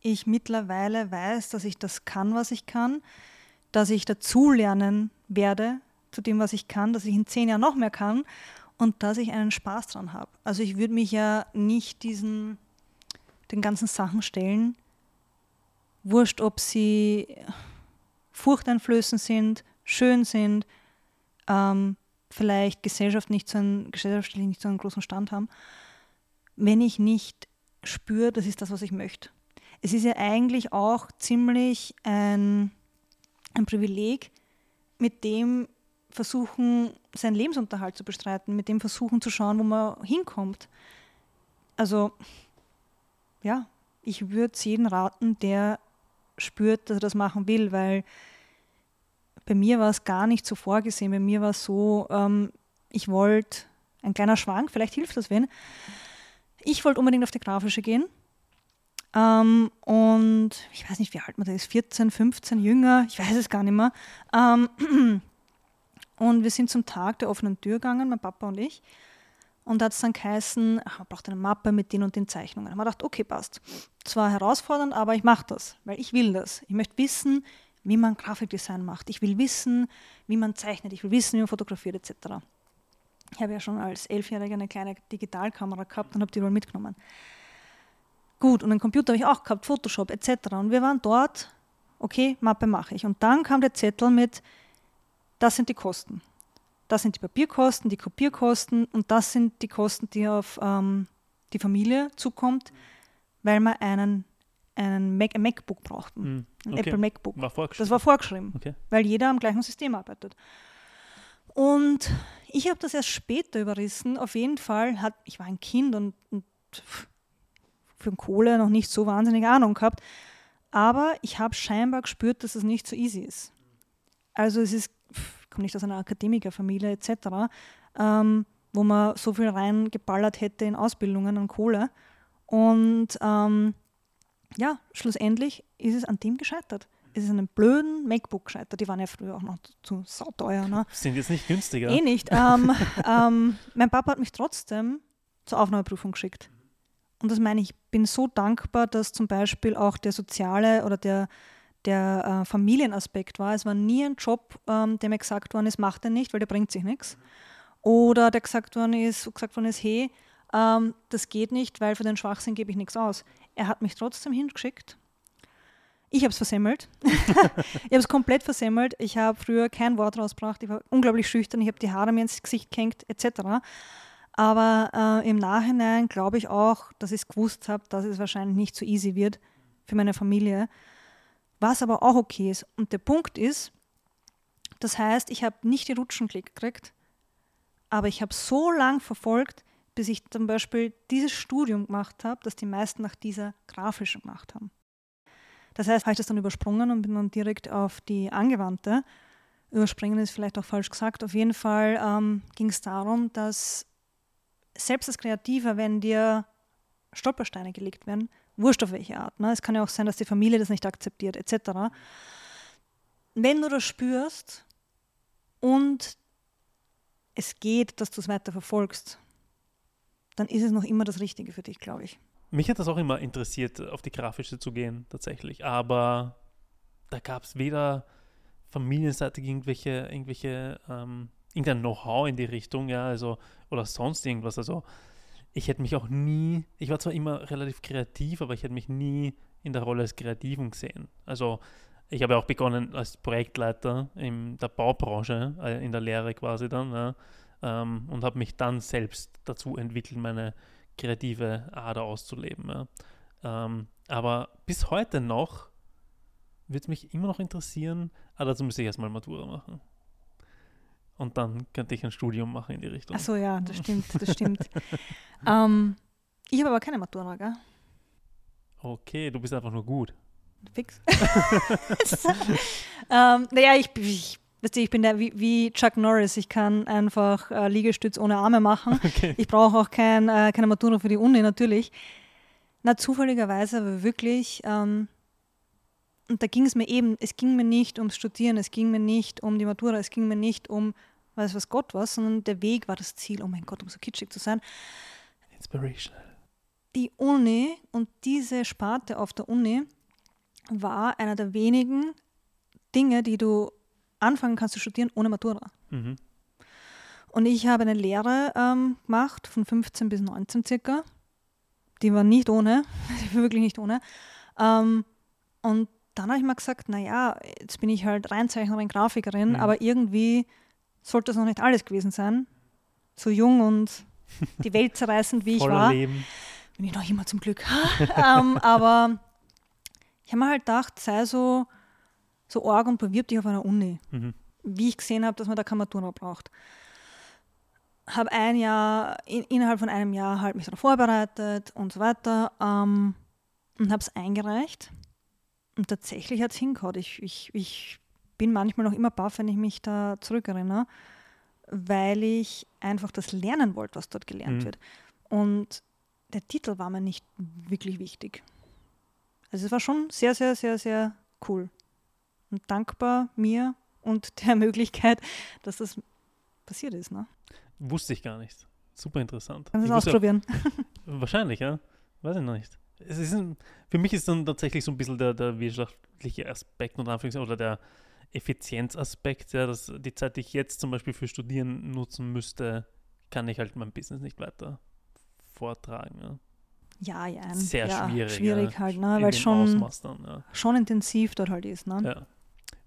ich mittlerweile weiß, dass ich das kann, was ich kann, dass ich dazulernen werde zu dem, was ich kann, dass ich in zehn Jahren noch mehr kann und dass ich einen Spaß dran habe. Also ich würde mich ja nicht diesen, den ganzen Sachen stellen, wurscht, ob sie furchteinflößend sind, schön sind, ähm, vielleicht Gesellschaft nicht so einen, gesellschaftlich nicht so einen großen Stand haben, wenn ich nicht spüre, das ist das, was ich möchte. Es ist ja eigentlich auch ziemlich ein, ein Privileg, mit dem versuchen, seinen Lebensunterhalt zu bestreiten, mit dem versuchen zu schauen, wo man hinkommt. Also, ja, ich würde es jedem raten, der spürt, dass er das machen will, weil bei mir war es gar nicht so vorgesehen. Bei mir war es so, ähm, ich wollte, ein kleiner Schwank, vielleicht hilft das wen, ich wollte unbedingt auf die Grafische gehen. Ähm, und ich weiß nicht, wie alt man da ist, 14, 15, jünger, ich weiß es gar nicht mehr. Ähm, und wir sind zum Tag der offenen Tür gegangen, mein Papa und ich. Und da hat es dann geheißen, ach, man braucht eine Mappe mit den und den Zeichnungen. Da haben wir gedacht, okay, passt. Zwar herausfordernd, aber ich mache das, weil ich will das. Ich möchte wissen, wie man Grafikdesign macht. Ich will wissen, wie man zeichnet. Ich will wissen, wie man fotografiert etc. Ich habe ja schon als Elfjähriger eine kleine Digitalkamera gehabt und habe die wohl mitgenommen. Gut, und einen Computer habe ich auch gehabt, Photoshop etc. Und wir waren dort, okay, Mappe mache ich. Und dann kam der Zettel mit, das sind die Kosten. Das sind die Papierkosten, die Kopierkosten und das sind die Kosten, die auf ähm, die Familie zukommt, weil man einen einen Mac, ein MacBook brauchten. Hm, ein okay. Apple MacBook. War. Das war vorgeschrieben, okay. weil jeder am gleichen System arbeitet. Und ich habe das erst später überrissen. Auf jeden Fall hat, ich war ein Kind und, und für Kohle noch nicht so wahnsinnig Ahnung gehabt. Aber ich habe scheinbar gespürt, dass es nicht so easy ist. Also es ist, ich komme nicht aus einer Akademikerfamilie etc., ähm, wo man so viel reingeballert hätte in Ausbildungen an Kohle. Und ähm, ja, schlussendlich ist es an dem gescheitert. Es ist an einem blöden MacBook gescheitert. Die waren ja früher auch noch zu sauteuer. Ne? Sind jetzt nicht günstiger. Eh nicht. Ähm, ähm, mein Papa hat mich trotzdem zur Aufnahmeprüfung geschickt. Und das meine ich, ich bin so dankbar, dass zum Beispiel auch der soziale oder der, der äh, Familienaspekt war. Es war nie ein Job, ähm, der mir gesagt worden ist, macht er nicht, weil der bringt sich nichts. Oder der gesagt worden ist, gesagt worden ist, hey, ähm, das geht nicht, weil für den Schwachsinn gebe ich nichts aus. Er hat mich trotzdem hingeschickt. Ich habe es versemmelt. ich habe es komplett versemmelt. Ich habe früher kein Wort rausgebracht. Ich war unglaublich schüchtern. Ich habe die Haare mir ins Gesicht gehängt, etc. Aber äh, im Nachhinein glaube ich auch, dass ich es gewusst habe, dass es wahrscheinlich nicht so easy wird für meine Familie. Was aber auch okay ist. Und der Punkt ist, das heißt, ich habe nicht die Rutschenklick gekriegt, aber ich habe so lang verfolgt, bis ich zum Beispiel dieses Studium gemacht habe, das die meisten nach dieser grafischen gemacht haben. Das heißt, habe ich das dann übersprungen und bin dann direkt auf die angewandte. Überspringen ist vielleicht auch falsch gesagt. Auf jeden Fall ähm, ging es darum, dass selbst als Kreativer, wenn dir Stolpersteine gelegt werden, wurscht auf welche Art. Ne? Es kann ja auch sein, dass die Familie das nicht akzeptiert, etc. Wenn du das spürst und es geht, dass du es weiter verfolgst, dann ist es noch immer das Richtige für dich, glaube ich. Mich hat das auch immer interessiert, auf die grafische zu gehen, tatsächlich. Aber da gab es weder familienseitig irgendwelche, irgendwelche, ähm, irgendein Know-how in die Richtung, ja, also, oder sonst irgendwas. Also, ich hätte mich auch nie, ich war zwar immer relativ kreativ, aber ich hätte mich nie in der Rolle als Kreativen gesehen. Also, ich habe ja auch begonnen als Projektleiter in der Baubranche, äh, in der Lehre quasi dann, ja, ähm, und habe mich dann selbst dazu entwickelt, meine kreative Ader auszuleben. Ja. Ähm, aber bis heute noch würde es mich immer noch interessieren, aber dazu müsste ich erstmal Matura machen. Und dann könnte ich ein Studium machen in die Richtung. Ach so, ja, das stimmt, das stimmt. ähm, ich habe aber keine Matura, gell? Okay, du bist einfach nur gut. Fix. ähm, naja, ich, ich Weißt du, ich bin der wie, wie, Chuck Norris. Ich kann einfach äh, Liegestütz ohne Arme machen. Okay. Ich brauche auch kein, äh, keine Matura für die Uni, natürlich. Na, zufälligerweise aber wirklich, ähm, und da ging es mir eben, es ging mir nicht ums Studieren, es ging mir nicht um die Matura, es ging mir nicht um, weiß was Gott was, sondern der Weg war das Ziel. Oh mein Gott, um so kitschig zu sein. Inspirational. Die Uni und diese Sparte auf der Uni war einer der wenigen Dinge, die du anfangen kannst zu studieren ohne Matura. Mhm. Und ich habe eine Lehre ähm, gemacht, von 15 bis 19 circa. Die war nicht ohne, die war wirklich nicht ohne. Ähm, und dann habe ich mir gesagt, naja, jetzt bin ich halt Reinzeichnerin, Grafikerin, Mhm. aber irgendwie sollte das noch nicht alles gewesen sein. So jung und die Welt zerreißend, wie ich war. Leben. Bin ich noch immer zum Glück. ähm, aber ich habe mir halt gedacht, sei so, so arg und bewirb dich auf einer Uni Mhm. wie ich gesehen habe, dass man da keine Matura braucht. Habe ein Jahr, in, innerhalb von einem Jahr halt mich darauf vorbereitet und so weiter ähm, und habe es eingereicht. Und tatsächlich hat es hingehauen. Ich, ich, ich bin manchmal noch immer baff, wenn ich mich da zurückerinnere, weil ich einfach das lernen wollte, was dort gelernt Mhm. wird. Und der Titel war mir nicht wirklich wichtig. Also es war schon sehr, sehr, sehr, sehr cool und dankbar mir und der Möglichkeit, dass das passiert ist. Ne? Wusste ich gar nicht. Super interessant. Kannst du es wusste auch- ausprobieren? Wahrscheinlich, ja. Weiß ich noch nicht. Es ist für mich ist dann tatsächlich so ein bisschen der, der wirtschaftliche Aspekt und oder der Effizienzaspekt, ja, dass die Zeit, die ich jetzt zum Beispiel für Studieren nutzen müsste, kann ich halt mein Business nicht weiter vortragen. Ja. Ja, ja. Sehr ja, schwierig, Schwierig ja. halt, ne? weil es schon, Ausmaß dann, ja. schon intensiv dort halt ist. Ne? Ja.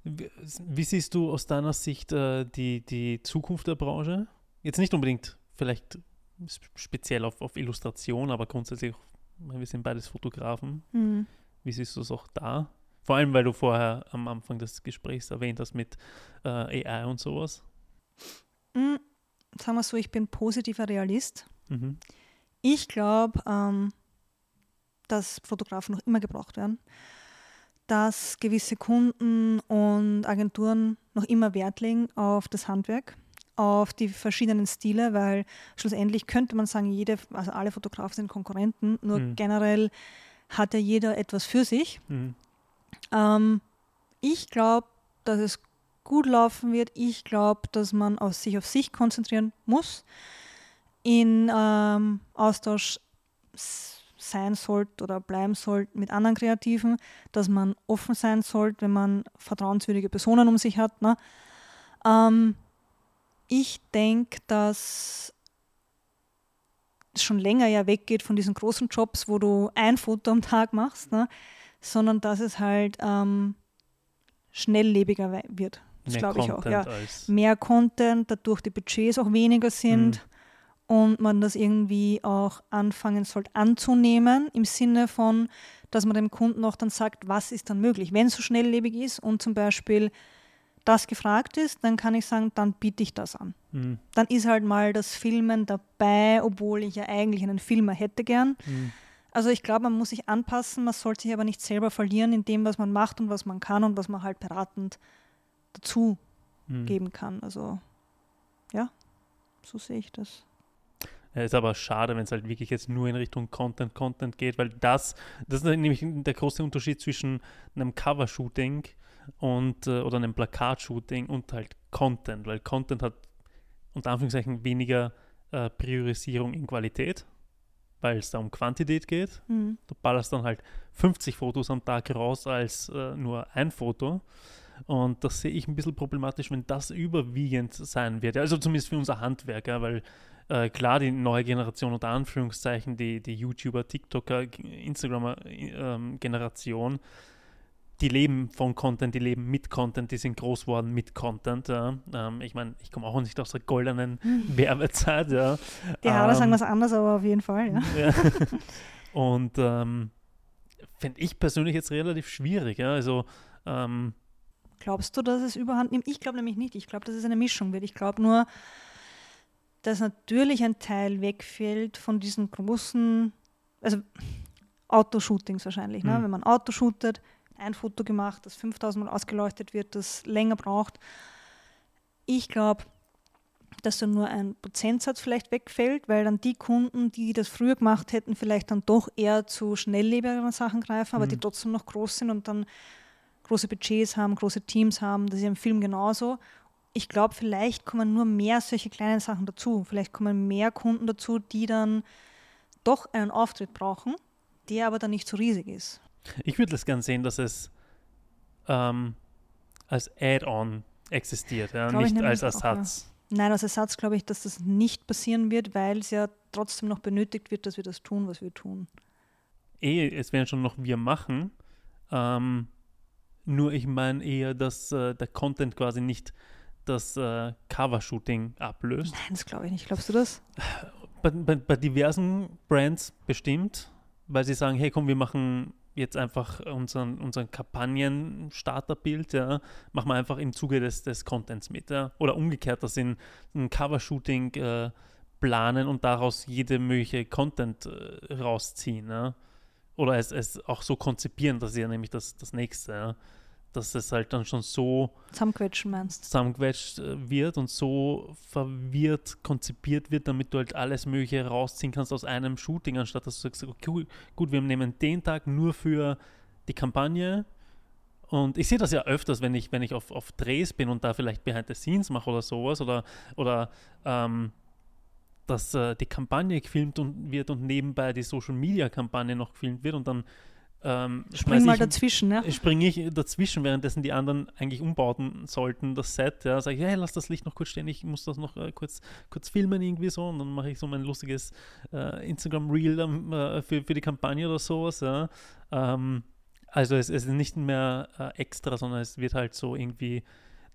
Wie, wie siehst du aus deiner Sicht äh, die, die Zukunft der Branche? Jetzt nicht unbedingt vielleicht sp- speziell auf, auf Illustration, aber grundsätzlich, wir sind beides Fotografen. Mhm. Wie siehst du es auch da? Vor allem, weil du vorher am Anfang des Gesprächs erwähnt hast mit äh, AI und sowas. Mm, Sagen wir so, ich bin positiver Realist. Mhm. Ich glaube, ähm, dass Fotografen noch immer gebraucht werden, dass gewisse Kunden und Agenturen noch immer Wert legen auf das Handwerk, auf die verschiedenen Stile, weil schlussendlich könnte man sagen, jede, also alle Fotografen sind Konkurrenten, nur Mhm. generell hat ja jeder etwas für sich. Mhm. Ähm, ich glaube, dass es gut laufen wird. Ich glaube, dass man auf sich auf sich konzentrieren muss, in ähm, Austausch sein sollte oder bleiben sollte mit anderen Kreativen, dass man offen sein sollte, wenn man vertrauenswürdige Personen um sich hat. Ne? Ähm, ich denke, dass es schon länger ja weggeht von diesen großen Jobs, wo du ein Foto am Tag machst, ne? sondern dass es halt ähm, schnelllebiger wird. Das glaube ich auch. Ja. Mehr Content, dadurch die Budgets auch weniger sind und man das irgendwie auch anfangen sollte anzunehmen, im Sinne von, dass man dem Kunden auch dann sagt, was ist dann möglich. Wenn es so schnelllebig ist und zum Beispiel das gefragt ist, dann kann ich sagen, dann biete ich das an. Mhm. Dann ist halt mal das Filmen dabei, obwohl ich ja eigentlich einen Filmer hätte gern. Mhm. Also ich glaube, man muss sich anpassen, man sollte sich aber nicht selber verlieren in dem, was man macht und was man kann und was man halt beratend dazu Mhm. geben kann. Also ja, so sehe ich das. Ja, ist aber schade, wenn es halt wirklich jetzt nur in Richtung Content, Content geht, weil das, das ist nämlich der große Unterschied zwischen einem Covershooting und äh, oder einem Plakatshooting und halt Content, weil Content hat unter Anführungszeichen weniger äh, Priorisierung in Qualität, weil es da um Quantität geht. Mhm. Du ballerst dann halt 50 Fotos am Tag raus als äh, nur ein Foto. Und das sehe ich ein bisschen problematisch, wenn das überwiegend sein wird. Also zumindest für unser Handwerk, ja, weil äh, klar die neue Generation unter Anführungszeichen, die, die YouTuber, TikToker, Instagramer-Generation, die leben von Content, die leben mit Content, die sind groß geworden mit Content. Ja. Ähm, ich meine, ich komme auch nicht aus der goldenen Werbezeit. Ja. Die Haare sagen Ähm, was anderes, aber auf jeden Fall, ja. ja. Und ähm, finde ich persönlich jetzt relativ schwierig. Ja? Also, ähm, Glaubst du, dass es überhand nimmt? Ich glaube nämlich nicht. Ich glaube, dass es eine Mischung wird. Ich glaube nur, dass natürlich ein Teil wegfällt von diesen großen, also Autoshootings wahrscheinlich. Ne? Mhm. Wenn man Auto shootet, ein Foto gemacht, das 5000 Mal ausgeleuchtet wird, das länger braucht. Ich glaube, dass so nur ein Prozentsatz vielleicht wegfällt, weil dann die Kunden, die das früher gemacht hätten, vielleicht dann doch eher zu schnelllebigeren Sachen greifen, aber die Mhm. trotzdem noch groß sind und dann große Budgets haben, große Teams haben. Das ist ja im Film genauso. Ich glaube, vielleicht kommen nur mehr solche kleinen Sachen dazu. Vielleicht kommen mehr Kunden dazu, die dann doch einen Auftritt brauchen, der aber dann nicht so riesig ist. ich würde das gern sehen, dass es ähm, als Add-on existiert, ja, nicht als auch, ja. Ersatz. Nein, als Ersatz glaube ich, dass das nicht passieren wird, weil es ja trotzdem noch benötigt wird, dass wir das tun, was wir tun. Eh, es werden schon noch wir machen. Ähm, nur ich meine eher, dass äh, der Content quasi nicht das äh, Cover-Shooting ablöst. Nein, das glaube ich nicht. Glaubst du das? Bei, bei, bei diversen Brands bestimmt, weil sie sagen, hey komm, wir machen jetzt einfach unseren, unseren Kampagnen-Starterbild, ja, machen wir einfach im Zuge des, des Contents mit. Ja. Oder umgekehrt, dass sie ein, ein Cover-Shooting äh, planen und daraus jede mögliche Content äh, rausziehen. Ja. Oder es, es auch so konzipieren, das ist ja nämlich das, das nächste, ja. Dass es halt dann schon so Zusammenquetschen meinst zusammengequetscht äh, wird und so verwirrt konzipiert wird, damit du halt alles Mögliche rausziehen kannst aus einem Shooting, anstatt dass du sagst, okay, gut, gut, wir nehmen den Tag nur für die Kampagne. Und ich sehe das ja öfters, wenn ich, wenn ich auf, auf Drehs bin und da vielleicht Behind the Scenes mache oder sowas oder, oder ähm, dass äh, die Kampagne gefilmt und wird und nebenbei die Social Media Kampagne noch gefilmt wird und dann ähm, Spring mal ich- dazwischen, ne? springe ich dazwischen, währenddessen die anderen eigentlich umbauten sollten, das Set. Ja, sage ich, hey, lass das Licht noch kurz stehen, ich muss das noch äh, kurz, kurz filmen irgendwie so und dann mache ich so mein lustiges äh, Instagram-Reel äh, für, für die Kampagne oder sowas. Ja. Ähm, also es, es ist nicht mehr äh, extra, sondern es wird halt so irgendwie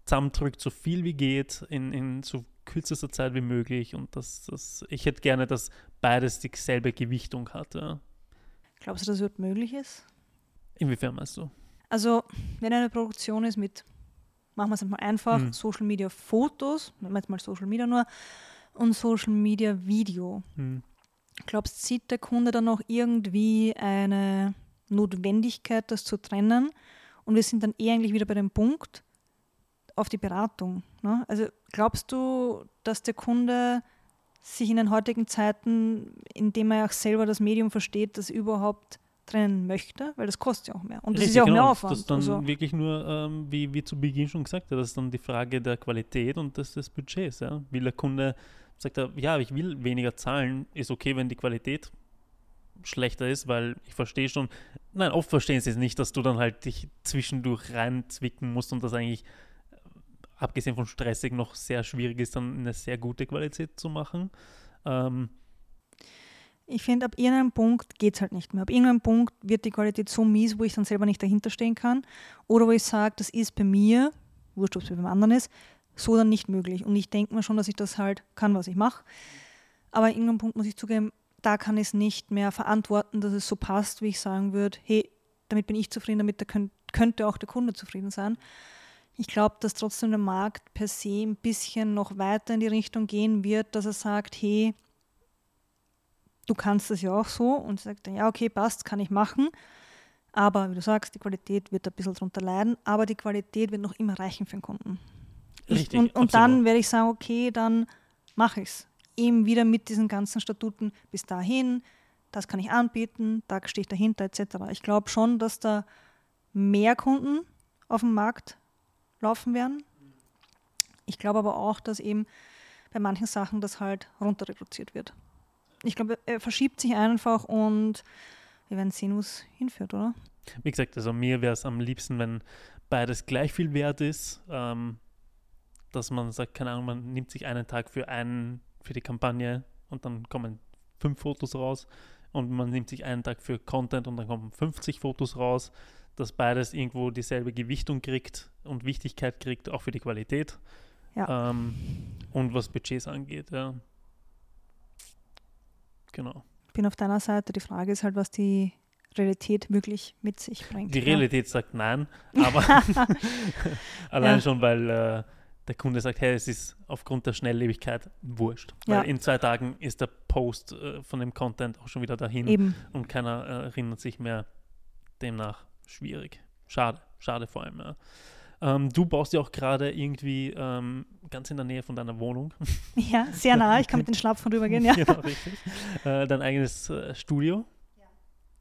zusammendrückt, so viel wie geht, in, in so kürzester Zeit wie möglich und das, das, ich hätte gerne, dass beides dieselbe Gewichtung hat. Ja. Glaubst du, dass das möglich ist? Inwiefern meinst du? Also, wenn eine Produktion ist mit, machen wir es mal einfach, Hm. Social Media Fotos, nehmen wir jetzt mal Social Media nur, und Social Media Video, Hm. glaubst du, sieht der Kunde dann noch irgendwie eine Notwendigkeit, das zu trennen? Und wir sind dann eh eigentlich wieder bei dem Punkt auf die Beratung. Ne? Also glaubst du, dass der Kunde sich in den heutigen Zeiten, indem er auch selber das Medium versteht, das überhaupt trennen möchte? Weil das kostet ja auch mehr. Und das ist Richtig, ja auch genau. mehr Aufwand. Das ist dann also, wirklich nur, ähm, wie, wie zu Beginn schon gesagt, das ist dann die Frage der Qualität und des, des Budgets. Ja? Will der Kunde, sagt er, ja, ich will weniger zahlen, ist okay, wenn die Qualität schlechter ist, weil ich verstehe schon, nein, oft verstehen sie es nicht, dass du dann halt dich zwischendurch reinzwicken musst und das eigentlich, abgesehen von stressig, noch sehr schwierig ist, dann eine sehr gute Qualität zu machen. Ähm, ich finde, ab irgendeinem Punkt geht es halt nicht mehr. Ab irgendeinem Punkt wird die Qualität so mies, wo ich dann selber nicht dahinter stehen kann. Oder wo ich sage, das ist bei mir, wurscht, ob es beim anderen ist, so dann nicht möglich. Und ich denke mir schon, dass ich das halt kann, was ich mache. Aber an irgendeinem Punkt muss ich zugeben, da kann ich es nicht mehr verantworten, dass es so passt, wie ich sagen würde, hey, damit bin ich zufrieden, damit der könnt, könnte auch der Kunde zufrieden sein. Ich glaube, dass trotzdem der Markt per se ein bisschen noch weiter in die Richtung gehen wird, dass er sagt, hey, du kannst das ja auch so und sagt dann, ja, okay, passt, kann ich machen. Aber wie du sagst, die Qualität wird ein bisschen drunter leiden, aber die Qualität wird noch immer reichen für den Kunden. Ich, Richtig, und, und dann werde ich sagen, okay, dann mache ich es. Eben wieder mit diesen ganzen Statuten bis dahin, das kann ich anbieten, da stehe ich dahinter, etc. Ich glaube schon, dass da mehr Kunden auf dem Markt laufen werden. Ich glaube aber auch, dass eben bei manchen Sachen das halt runter reduziert wird. Ich glaube, er verschiebt sich einfach und wir werden sehen, wo es hinführt, oder? Wie gesagt, also mir wäre es am liebsten, wenn beides gleich viel wert ist, ähm, dass man sagt, keine Ahnung, man nimmt sich einen Tag für einen, für die Kampagne und dann kommen fünf Fotos raus und man nimmt sich einen Tag für Content und dann kommen 50 Fotos raus, dass beides irgendwo dieselbe Gewichtung kriegt und Wichtigkeit kriegt, auch für die Qualität Ja. ähm, und was Budgets angeht, ja. Genau. Ich bin auf deiner Seite. Die Frage ist halt, was die Realität wirklich mit sich bringt. Die ja. Realität sagt nein, aber allein Ja. schon, weil äh, der Kunde sagt, hey, es ist aufgrund der Schnelllebigkeit wurscht. Ja. Weil in zwei Tagen ist der Post äh, von dem Content auch schon wieder dahin Eben. und keiner äh, erinnert sich mehr. Demnach schwierig. Schade, schade vor allem. Ja. Ähm, du baust ja auch gerade irgendwie ähm, ganz in der Nähe von deiner Wohnung. Ja, sehr nah. Ich kann mit den Schlapfen rübergehen, ja. genau, richtig. Äh, dein eigenes äh, Studio.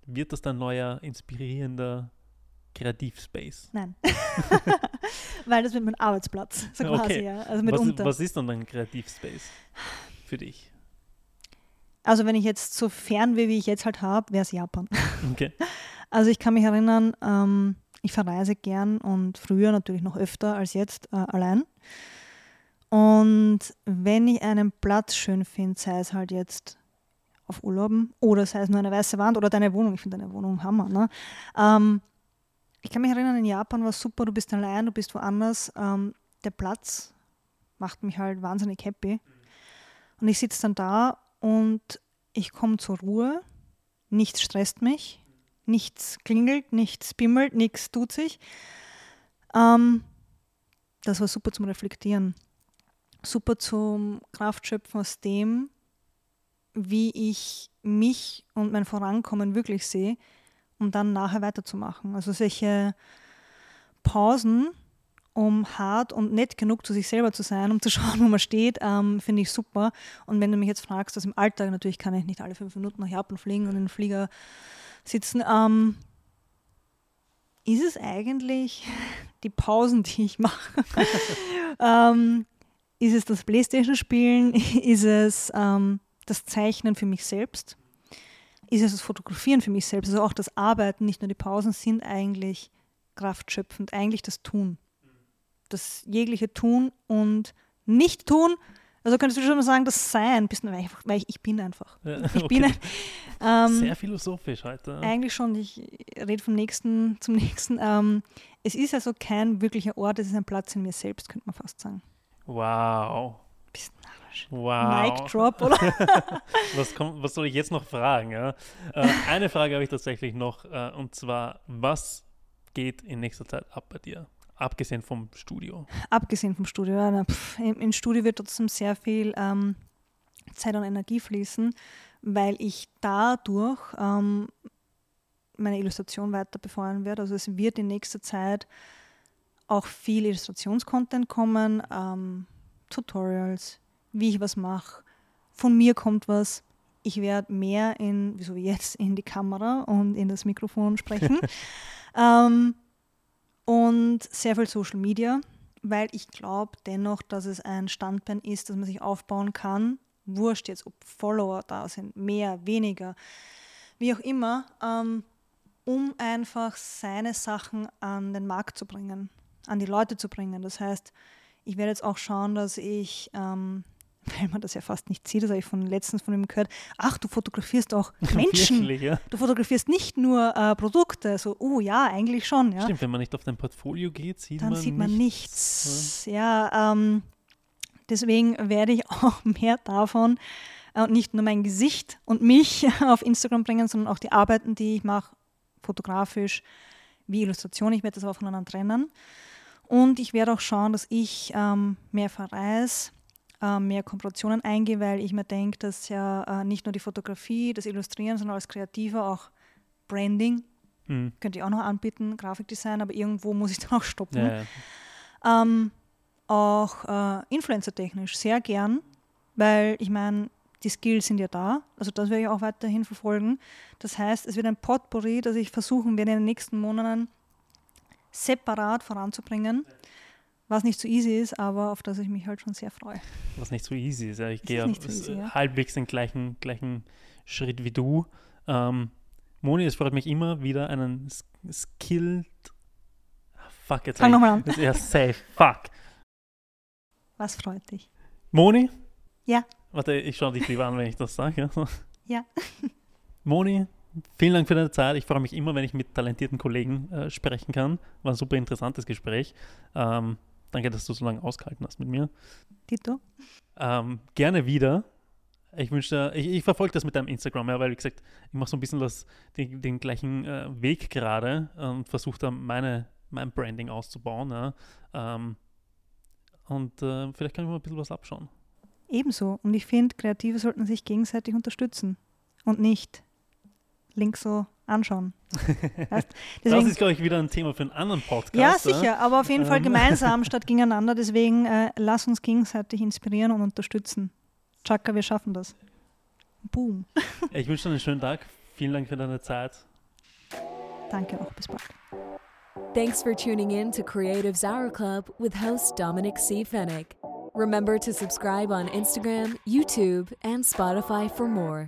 Wird das dein neuer, inspirierender Kreativspace? Nein. Weil das wird mein Arbeitsplatz, so quasi, Okay. ja. Also Was, mitunter. was ist dann dein Kreativspace für dich? Also wenn ich jetzt so fern wie ich jetzt halt habe, wäre es Japan. Okay. Also ich kann mich erinnern, ähm, ich verreise gern und früher natürlich noch öfter als jetzt äh, allein. Und wenn ich einen Platz schön finde, sei es halt jetzt auf Urlauben oder sei es nur eine weiße Wand oder deine Wohnung, ich finde deine Wohnung Hammer. Ne? Ähm, ich kann mich erinnern, in Japan war es super, du bist allein, du bist woanders. Ähm, der Platz macht mich halt wahnsinnig happy. Und ich sitze dann da und ich komme zur Ruhe, nichts stresst mich, nichts klingelt, nichts bimmelt, nichts tut sich. Ähm, das war super zum Reflektieren, super zum Kraftschöpfen aus dem, wie ich mich und mein Vorankommen wirklich sehe, um dann nachher weiterzumachen. Also solche Pausen, um hart und nett genug zu sich selber zu sein, um zu schauen, wo man steht, ähm, finde ich super. Und wenn du mich jetzt fragst, dass im Alltag natürlich kann ich nicht alle fünf Minuten nach Japan fliegen und in den Flieger sitzen, ähm, ist es eigentlich die Pausen, die ich mache? ähm, ist es das Playstation-Spielen? ist es ähm, das Zeichnen für mich selbst? Ist es das Fotografieren für mich selbst? Also auch das Arbeiten, nicht nur die Pausen, sind eigentlich kraftschöpfend, eigentlich das Tun. Das jegliche Tun und Nicht-Tun. Also könntest du schon mal sagen, das Sein, bisschen, weil, ich, weil ich, ich bin einfach. Ja, Ich okay. bin ein, ähm, Sehr philosophisch heute. eigentlich schon, ich rede vom nächsten zum nächsten. Ähm, es ist also kein wirklicher Ort, es ist ein Platz in mir selbst, könnte man fast sagen. Wow. Bisschen narrisch. Wow. Mic drop, oder? was, kommt, was soll ich jetzt noch fragen? Ja? Äh, eine Frage habe ich tatsächlich noch, äh, und zwar, was geht in nächster Zeit ab bei dir? Abgesehen vom Studio. Abgesehen vom Studio. Ja, na, pff, im, Im Studio wird trotzdem sehr viel ähm, Zeit und Energie fließen, weil ich dadurch ähm, meine Illustration weiter befeuern werde. Also es wird in nächster Zeit auch viel Illustrationscontent kommen, ähm, Tutorials, wie ich was mache. Von mir kommt was. Ich werde mehr in, wieso wie jetzt, in die Kamera und in das Mikrofon sprechen. ähm, und sehr viel Social Media, weil ich glaube dennoch, dass es ein Standbein ist, das man sich aufbauen kann. Wurscht jetzt, ob Follower da sind, mehr, weniger, wie auch immer, ähm, um einfach seine Sachen an den Markt zu bringen, an die Leute zu bringen. Das heißt, ich werde jetzt auch schauen, dass ich, ähm, weil man das ja fast nicht sieht, das habe ich von letztens von ihm gehört, ach, du fotografierst auch Menschen. Wirklich, ja? Du fotografierst nicht nur äh, Produkte, so, oh ja, eigentlich schon, ja. Stimmt, wenn man nicht auf dein Portfolio geht, sieht Dann man sieht man nichts. nichts. Ja, ähm, deswegen werde ich auch mehr davon äh, und nicht nur mein Gesicht und mich auf Instagram bringen, sondern auch die Arbeiten, die ich mache, fotografisch, wie Illustration. Ich werde das aber voneinander trennen. Und ich werde auch schauen, dass ich ähm, mehr verreise, äh, mehr Kooperationen eingehe, weil ich mir denke, dass ja äh, nicht nur die Fotografie, das Illustrieren, sondern als Kreativer auch Branding Hm. könnte ich auch noch anbieten, Grafikdesign, aber irgendwo muss ich dann auch stoppen. Ja, ja. Ähm, auch äh, influencer-technisch sehr gern, weil ich meine, die Skills sind ja da, also das werde ich auch weiterhin verfolgen. Das heißt, es wird ein Potpourri, das ich versuchen werde in den nächsten Monaten separat voranzubringen, was nicht so easy ist, aber auf das ich mich halt schon sehr freue. Was nicht so easy ist. Ja. Ich gehe ist so easy, ja. halbwegs den gleichen, gleichen Schritt wie du. Ähm, Moni, es freut mich immer wieder einen skilled. Ah, Fuck, jetzt. Fang nochmal an. ich- Ja, safe. Fuck. Was freut dich? Moni? Ja. Warte, ich schaue dich lieber an, wenn ich das sage. Ja. Ja. Moni, vielen Dank für deine Zeit. Ich freue mich immer, wenn ich mit talentierten Kollegen äh, sprechen kann. War ein super interessantes Gespräch. Ähm, danke, dass du so lange ausgehalten hast mit mir. Tito? Ähm, gerne wieder. Ich wünsche, ich, ich verfolge das mit deinem Instagram, ja, weil wie gesagt, ich mache so ein bisschen das, den, den gleichen äh, Weg gerade und versuche da meine, mein Branding auszubauen. Ja. Ähm, und äh, vielleicht kann ich mal ein bisschen was abschauen. Ebenso. Und ich finde, Kreative sollten sich gegenseitig unterstützen und nicht links so anschauen. Weißt? das Deswegen, ist, glaube ich, wieder ein Thema für einen anderen Podcast. ja, sicher, aber auf jeden Fall Ähm. gemeinsam statt gegeneinander. Deswegen äh, lass uns gegenseitig inspirieren und unterstützen. Chaka, wir schaffen das. Boom. Ich wünsche dir einen schönen Tag. Vielen Dank für deine Zeit. Danke auch, bis bald. Thanks for tuning in to Creatives Hour Club with host Dominic C. Fennick. Remember to subscribe on Instagram, YouTube, and Spotify for more.